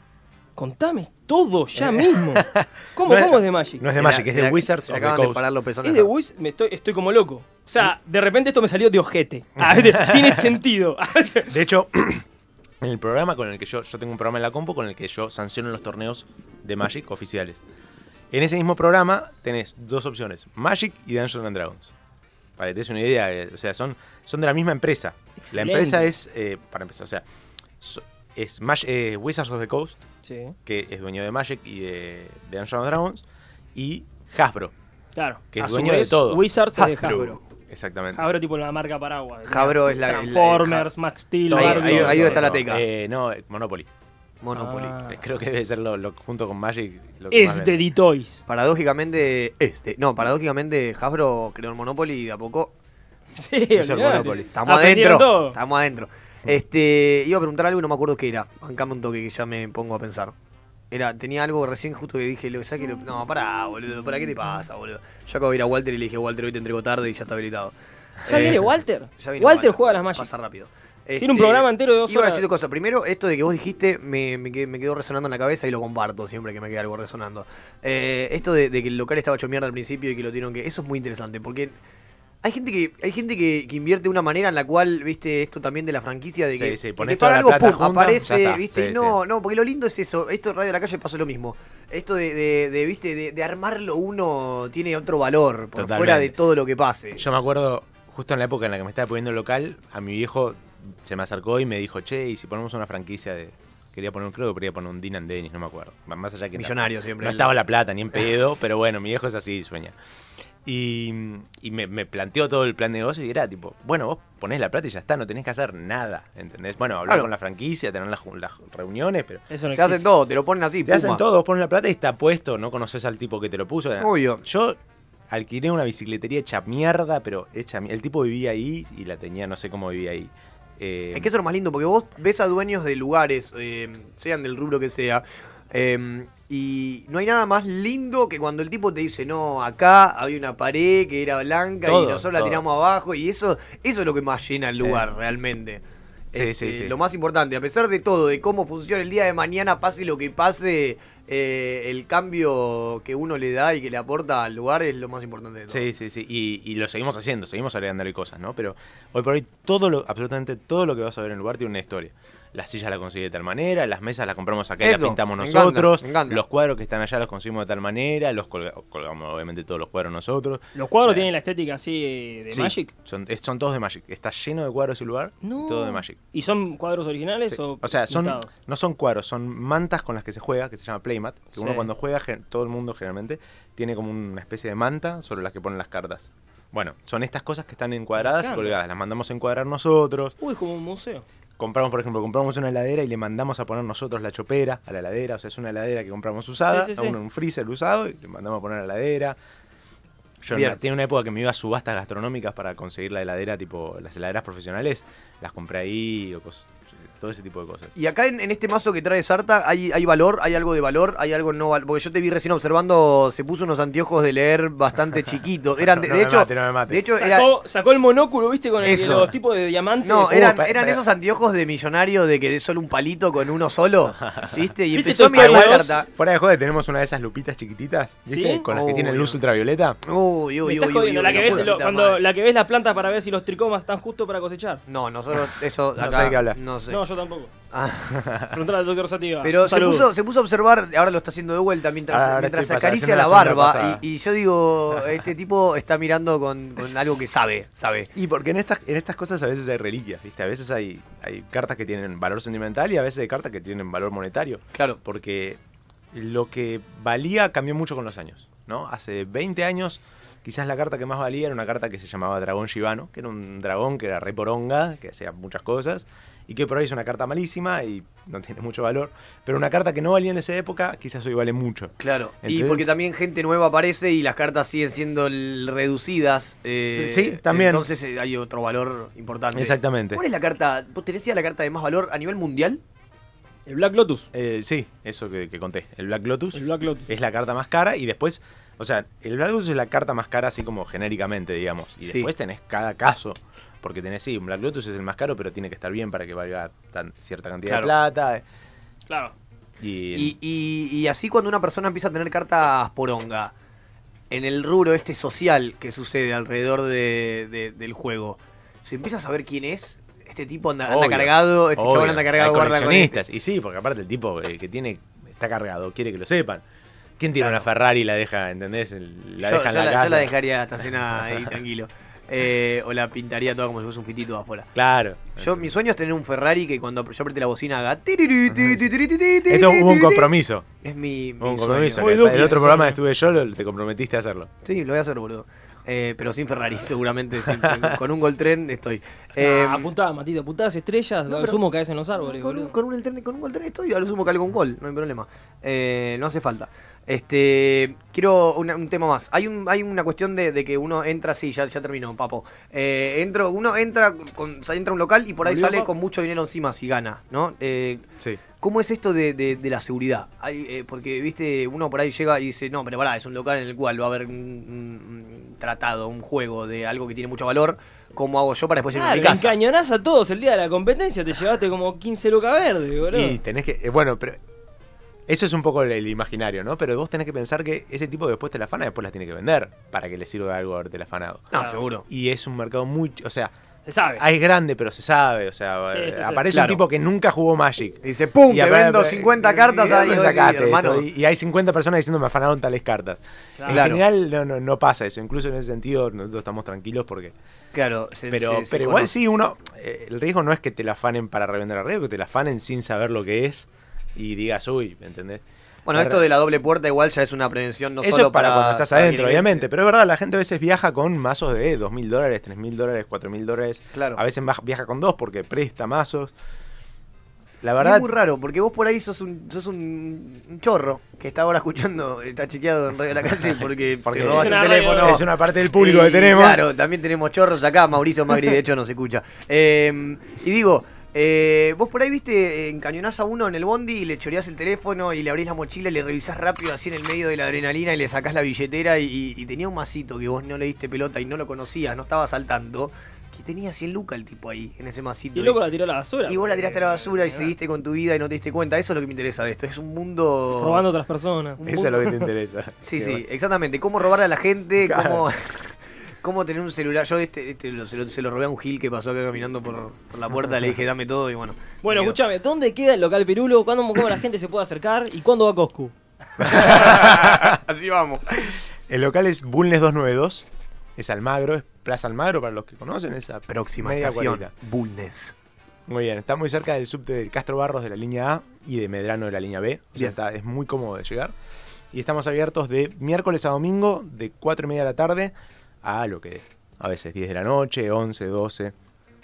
Contame todo ya mismo. (laughs) ¿Cómo, No es- cómo es de Magic? no es de Magic, la- es de la- Wizards se of the de Coast. parar los pezones. Es de Wiz, me estoy, estoy como loco. O sea, de repente esto me salió de ojete. (laughs) Ah, de- tiene sentido. De hecho, (clears throat) en el programa con el que yo, yo tengo un programa en la compu con el que yo sanciono los torneos de Magic oficiales. En ese mismo programa tenés dos opciones, Magic y Dungeons and Dragons. Para que te des una idea, eh, o sea, son, son de la misma empresa. Excelente. La empresa es, eh, para empezar, o sea, so- es Mag- eh, Wizards of the Coast, sí, que es dueño de Magic y de, de Dungeons and Dragons, y Hasbro, claro. que es dueño de todo. Wizards es de Hasbro. Hasbro. Exactamente. Hasbro tipo la marca paraguas. Hasbro es la- la- Transformers, Max Steel, Ahí- Barbie. ahí- ahí No, está la teca. eh, no, Monopoly. Monopoly. Ah. (laughs) Creo que debe ser lo, lo- junto con Magic. Lo que más Es de vende. D-Toys. Paradójicamente, este. No, paradójicamente, Hasbro creó el Monopoly y de a poco (laughs) Sí, hizo el olvidate. Monopoly. Estamos adentro. todo. Estamos adentro. Este, iba a preguntar algo y no me acuerdo qué era. Bancame un toque que ya me pongo a pensar. Era, tenía algo recién justo que dije, lo- ¿sabes qué? Lo- No, pará, boludo, ¿para qué te pasa, boludo? Yo acabo de ir a Walter y le dije, Walter, hoy te entrego tarde y ya está habilitado. ¿Ya Eh, viene Walter? ya viene Walter juega a las Magic. Pasa rápido. Tiene un programa entero de dos iba a horas. decir dos cosas. Primero, esto de que vos dijiste me, me qued- me quedó resonando en la cabeza y lo comparto siempre que me queda algo resonando. Eh, esto de, de que el local estaba hecho mierda al principio y que lo tuvieron que. Eso es muy interesante porque Hay gente que hay gente que, que invierte de una manera en la cual, viste, esto también de la franquicia de Sí, que, sí, que toda algo plata pum, junta, aparece, está. viste, Sí, y no, no, porque lo lindo es eso. Esto de Radio de la Calle pasó lo mismo. Esto de, de, de, viste, de, de armarlo uno tiene otro valor por Totalmente. fuera de todo lo que pase. Yo me acuerdo, justo en la época en la que me estaba poniendo el local, a mi viejo se me acercó y me dijo, che, ¿y si ponemos una franquicia de... Quería poner, creo que quería poner un Dean and Dennis, no me acuerdo. Más allá que... Millonario siempre. No estaba la plata ni en pedo, (laughs) pero bueno, mi viejo es así, sueña. Y, y me, me planteó todo el plan de negocio y era tipo, bueno, vos ponés la plata y ya está, no tenés que hacer nada, ¿entendés? Bueno, hablar Claro. con la franquicia, tener las, las reuniones, pero Eso no Te hacen todo, te lo ponen a ti. te hacen todo, vos pones la plata y está puesto, no conoces al tipo que te lo puso. Obvio. Yo alquilé una bicicletería hecha mierda, pero hecha El tipo vivía ahí y la tenía, no sé cómo vivía ahí. Eh, Es que eso es lo más lindo, porque vos ves a dueños de lugares, eh, sean del rubro que sea, eh, y no hay nada más lindo que cuando el tipo te dice, no, acá había una pared que era blanca y Todo, nosotros la tiramos abajo, y eso, eso es lo que más llena el lugar realmente. Sí, Este, sí, sí. Lo más importante, a pesar de todo, de cómo funciona el día de mañana, pase lo que pase, eh, el cambio que uno le da y que le aporta al lugar es lo más importante de todo. Sí, sí, sí. Y, y lo seguimos haciendo, seguimos agregándole cosas, ¿no? Pero hoy por hoy, todo lo, absolutamente todo lo que vas a ver en el lugar tiene una historia. Las sillas las conseguí de tal manera, las mesas las compramos acá y las pintamos me encanta, nosotros, me encanta. los cuadros que están allá los conseguimos de tal manera, los colga- colgamos obviamente todos los cuadros nosotros. Los cuadros Eh, tienen la estética así eh, de Sí, Magic. Son, es- son todos de Magic. Está lleno de cuadros el lugar, No. todo de Magic. ¿Y son cuadros originales Sí. o O sea, son, pintados? no son cuadros, son mantas con las que se juega, que se llama Playmat. Que uno cuando juega, todo el mundo generalmente, tiene como una especie de manta sobre las que ponen las cartas. Bueno, son estas cosas que están encuadradas y colgadas. Las mandamos a encuadrar nosotros. Uy, es como un museo. Compramos, por ejemplo, compramos una heladera y le mandamos a poner nosotros la chopera a la heladera. O sea, es una heladera que compramos usada, Sí, sí, sí. un, freezer usado y le mandamos a poner la heladera. Yo en Bien. una- tiene una época que me iba a subastas gastronómicas para conseguir la heladera, tipo las heladeras profesionales. Las compré ahí o cos- todo ese tipo de cosas. Y acá en, en este mazo que trae Sarta, ¿hay, ¿hay valor? ¿Hay algo de valor? ¿Hay algo no valor? Porque yo te vi recién observando, se puso unos anteojos de leer bastante (laughs) chiquitos. Eran de, No de me hecho, mate, no me mate. de hecho era, Sacó, sacó el monóculo, ¿viste? Con el, los tipos de diamantes. no, Uh, eran, pa- eran esos anteojos de millonario de que es solo un palito con uno solo, (laughs) ¿viste? Y ¿Viste empezó a mirar la carta. Fuera de joder, tenemos una de esas lupitas chiquititas, ¿viste? ¿Sí? Con las que Oh, tienen luz ultravioleta. Uy, uy, uy, la, que ves, lo- cuando, la que ves para ver si los tricomas están justos para cosechar. No, nosotros eso No acá, sé de qué hablas. No sé. No, yo tampoco. Ah. Preguntale al doctor Sativa. Pero se puso, se puso a observar, ahora lo está haciendo de vuelta, mientras, Ahora mientras estoy acaricia haciendo la la semana barba. pasada. Y, y yo digo, este tipo está mirando con, con algo que sabe, sabe. Y porque en estas, en estas cosas a veces hay reliquias, ¿viste? A veces hay, hay cartas que tienen valor sentimental y a veces hay cartas que tienen valor monetario. Claro. Porque lo que valía cambió mucho con los años, ¿no? Hace 20 años, quizás la carta que más valía era una carta que se llamaba Dragón Shibano, que era un dragón que era rey poronga, que hacía muchas cosas, y que por ahí es una carta malísima y no tiene mucho valor. Pero una carta que no valía en esa época, quizás hoy vale mucho. Claro, y porque también gente nueva aparece y las cartas siguen siendo reducidas. eh, Sí, también. Entonces eh, hay otro valor importante. Exactamente. ¿Cuál es la carta? ¿Vos tenés la carta de más valor a nivel mundial? El Black Lotus. Eh, sí, eso que, que conté. El Black Lotus. El Black Lotus. es la carta más cara y después, o sea, el Black Lotus es la carta más cara así como genéricamente, digamos. Y Sí. después tenés cada caso, porque tenés, sí, un Black Lotus es el más caro, pero tiene que estar bien para que valga tan, cierta cantidad Claro. de plata. Claro. Y, Y, y- y así cuando una persona empieza a tener cartas poronga, en el rubro este social que sucede alrededor de- de- del juego, ¿se empieza a saber quién es? Este tipo anda, anda Obvio, cargado, este obvio, chabón anda cargado, hay guarda con coleccionistas. Y sí, porque aparte el tipo eh, que tiene está cargado, quiere que lo sepan. ¿Quién tiene Claro. una Ferrari y la deja, ¿entendés? La yo, deja en yo la la, casa. yo la dejaría estacionada ahí tranquilo. (laughs) Eh, o la pintaría toda como si fuese un fitito afuera. Claro. Yo, mi sueño es tener un Ferrari que cuando yo apriete la bocina haga. Esto hubo un compromiso. Es mi, mi Hubo un sueño. compromiso. Muy duplo el otro programa sueño. que estuve yo, lo- te comprometiste a hacerlo. Sí, lo voy a hacer, boludo. Eh, pero sin Ferrari, (laughs) seguramente. sin- con un Gol Tren estoy. Eh, Ah, apuntá, Matito, apuntá las estrellas, no, al pero- sumo caes en los árboles, con, un, boludo. con, un Gol Tren, con un Gol Tren estoy, a lo sumo calgo un gol, no hay problema. Eh, no hace falta. Este, quiero una- un tema más. Hay un, hay una cuestión de, de que uno entra, sí, ya, ya terminó, papo. Eh, entro, uno entra, con, o sea, entra a un local y por ahí ¿Volvió, sale con mucho dinero encima si gana, ¿no? Eh, Sí. ¿Cómo es esto de, de- de la seguridad? Hay, eh, porque, viste, uno por ahí llega y dice, no, pero pará, es un local en el cual va a haber un, un- un tratado, un juego de algo que tiene mucho valor. ¿Cómo hago yo para después a Claro, mi casa? encañonás a todos el día de la competencia, te llevaste como 15 lucas verdes, boludo. Y tenés que. eh, bueno, pero. Eso es un poco el, el imaginario, ¿no? Pero vos tenés que pensar que ese tipo después te la afana, después las tiene que vender para que le sirva algo haberte la afanado. No, Claro. seguro. Y es un mercado muy. O sea, Se sabe. ah, es grande, pero se sabe. O sea, Sí, sí, sí. aparece Claro. un tipo que nunca jugó Magic. Y dice, ¡pum! Y te vendo 50 y- cartas y- ahí, ¿dónde oye, sacaste hermano. esto? Y, y hay 50 personas diciendo me afanaron tales cartas. Claro. En Claro. general no, no, no pasa eso. Incluso en ese sentido nosotros estamos tranquilos porque... Claro, se- Pero, se- se pero igual conoce. sí, uno... eh, el riesgo no es que te la afanen para revender el riesgo, que te la afanen sin saber lo que es y digas, uy, ¿me entendés? Bueno, esto de la doble puerta igual ya es una prevención no Eso solo es para, cuando estás para adentro, obviamente. Pero es verdad, la gente a veces viaja con mazos de 2 mil dólares, 3 mil dólares, 4 mil dólares. Claro. A veces viaja con dos porque presta mazos. La Y verdad, es muy raro, porque vos por ahí sos un, sos un, chorro que está ahora escuchando, está chequeado en Radio de la (laughs) Calle porque, Porque te robaste un teléfono. es una parte del público Y, que tenemos. Claro, también tenemos chorros acá, Mauricio Magri de hecho nos escucha. (laughs) Eh, y digo, eh, vos por ahí viste, encañonás a uno en el bondi y le choreás el teléfono y le abrís la mochila y le revisás rápido así en el medio de la adrenalina y le sacás la billetera y, y tenía un masito que vos no le diste pelota y no lo conocías, no estaba saltando, que tenía 100 lucas el tipo ahí, en ese masito. Y el loco la tiró a la basura. Y vos la tiraste a la basura y seguiste con tu vida y no te diste cuenta. Eso es lo que me interesa de esto. Es un mundo. Robando a otras personas. Eso es lo que te interesa. (laughs) Sí, Qué sí, bueno. exactamente. Cómo robar a la gente, Claro. cómo, (laughs) cómo tener un celular. Yo este, este lo- se, lo, se lo robé a un gil que pasó acá caminando por, por la puerta. le dije, (laughs) dame todo y bueno. Bueno, escúchame, ¿dónde queda el local Pirulo? ¿Cuándo, ¿Cómo la gente se puede acercar? ¿Y cuándo va Coscu? (laughs) Así vamos. El local es Bulnes 292. Es Almagro, es Plaza Almagro para los que conocen. Esa Próxima media estación. Bulnes. Muy bien, está muy cerca del subte del Castro Barros de la línea A y de Medrano de la línea B. O sea, está, es muy cómodo de llegar. Y estamos abiertos de miércoles a domingo, de 4 y media de la tarde a lo que a veces 10 de la noche, 11, 12.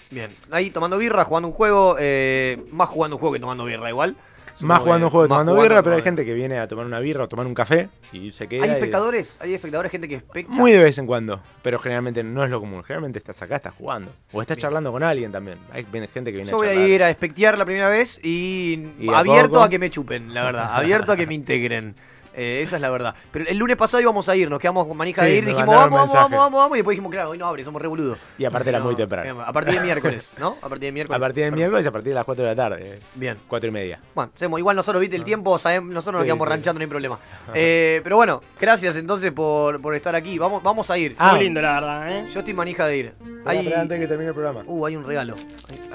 Bien. Ahí tomando birra, jugando un juego. eh, más jugando un juego que tomando birra igual. Más Supongo jugando que- un juego, más tomando jugando, birra, pero hay gente que viene a tomar una birra o tomar un café y se queda. ¿Hay y- espectadores? ¿Hay espectadores? Gente que especta. Muy de vez en cuando, pero generalmente no es lo común. Generalmente estás acá, estás jugando. O estás Bien. charlando con alguien también. Hay gente que viene Yo voy a a ir a espectear la primera vez y, Y a abierto poco. a que me chupen, la verdad. Abierto a que me (laughs) integren. Eh, esa es la verdad. Pero el lunes pasado íbamos a ir, nos quedamos con manija Sí, de ir, dijimos vamos, vamos, vamos, vamos, vamos, y después dijimos, claro, hoy no abre, somos re boludos. Y aparte era No, muy temprano. eh, A partir de miércoles, ¿no? A partir de miércoles. A partir del miércoles y a partir de las 4 de la tarde. Bien. 4 y media. Bueno, hacemos, igual nosotros, viste, el tiempo, sabemos, nosotros nos Sí, quedamos sí. ranchando, no hay problema. (laughs) Eh, pero bueno, gracias entonces por, por estar aquí. Vamos, vamos a ir. Ah. Muy lindo, la verdad, ¿eh? Yo estoy manija de ir. Hay... Antes de que termine el programa. uh, hay un regalo.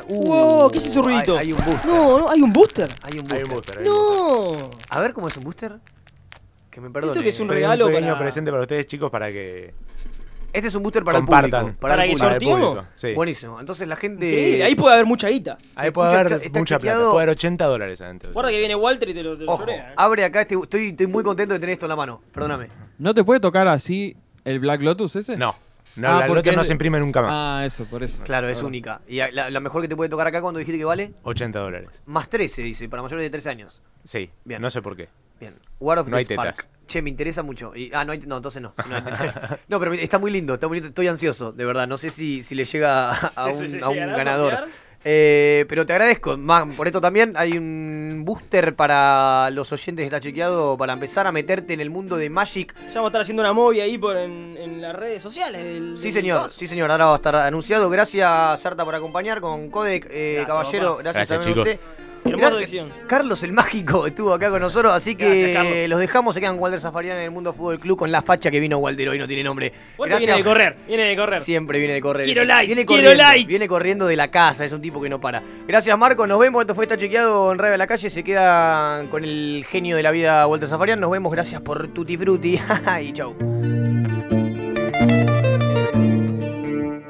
Uh, Wow, ¿qué es ese ruidito? Hay, hay un booster. No, no, hay un booster. Hay un Hay booster. un booster. hay un booster. No. A ver cómo es un booster. Que me perdone. Eso que es un regalo pequeño para- presente para ustedes, chicos, para que Este es un booster para compartan. el público. Para, Para el que sorteemos. Sí. Buenísimo. Entonces la gente. Increíble, ahí puede haber mucha guita. Ahí puede Escucha, haber está mucha plata. Puede haber 80 dólares adentro. Guarda que viene Walter y te lo, te lo Ojo, chorea, ¿eh? abre acá. Este, estoy, estoy muy contento de tener esto en la mano. Perdóname. ¿No te puede tocar así el Black Lotus ese? No. No, Ah, la porque lote no se imprime nunca más. Ah, eso, por eso. Claro, es única. Y la, la mejor que te puede tocar acá cuando dijiste que vale, 80 dólares. más 13, dice, para mayores de 13 años. Sí. Bien. No sé por qué. Bien. War of No the hay Spark. tetas. Che, me interesa mucho. Y- ah, no, hay, no, entonces no. No. (laughs) No, pero está muy lindo, está muy lindo. Estoy ansioso, de verdad. No sé si, si le llega a, un, sí, sí, a un ¿llegará a ganador. Eh, pero te agradezco. Más, por esto también hay un booster para los oyentes que está chequeado para empezar a meterte en el mundo de Magic. Ya vamos a estar haciendo una movie ahí por en, en las redes sociales. Del, Sí, del señor, coso. sí, señor. Ahora va a estar anunciado. Gracias, Sarta, por acompañar con Codec. Eh, Gracias, caballero, papá. gracias, Gracias, también a usted. Hermosa sección. Carlos el Mágico estuvo acá con nosotros, así que Gracias, los dejamos. Se quedan Walter Zafarian en el Mundo Fútbol Club con la facha que vino Walter hoy, no tiene nombre. Walter viene de correr, viene de correr. Siempre viene de correr. Quiero likes, viene quiero corriendo, likes. Viene corriendo de la casa, es un tipo que no para. Gracias, Marco. Nos vemos. Esto fue Está Chequeado en Radio de la Calle. Se quedan con el genio de la vida, Walter Zafarian. Nos vemos. Gracias por Tutti Frutti. (laughs) y chau.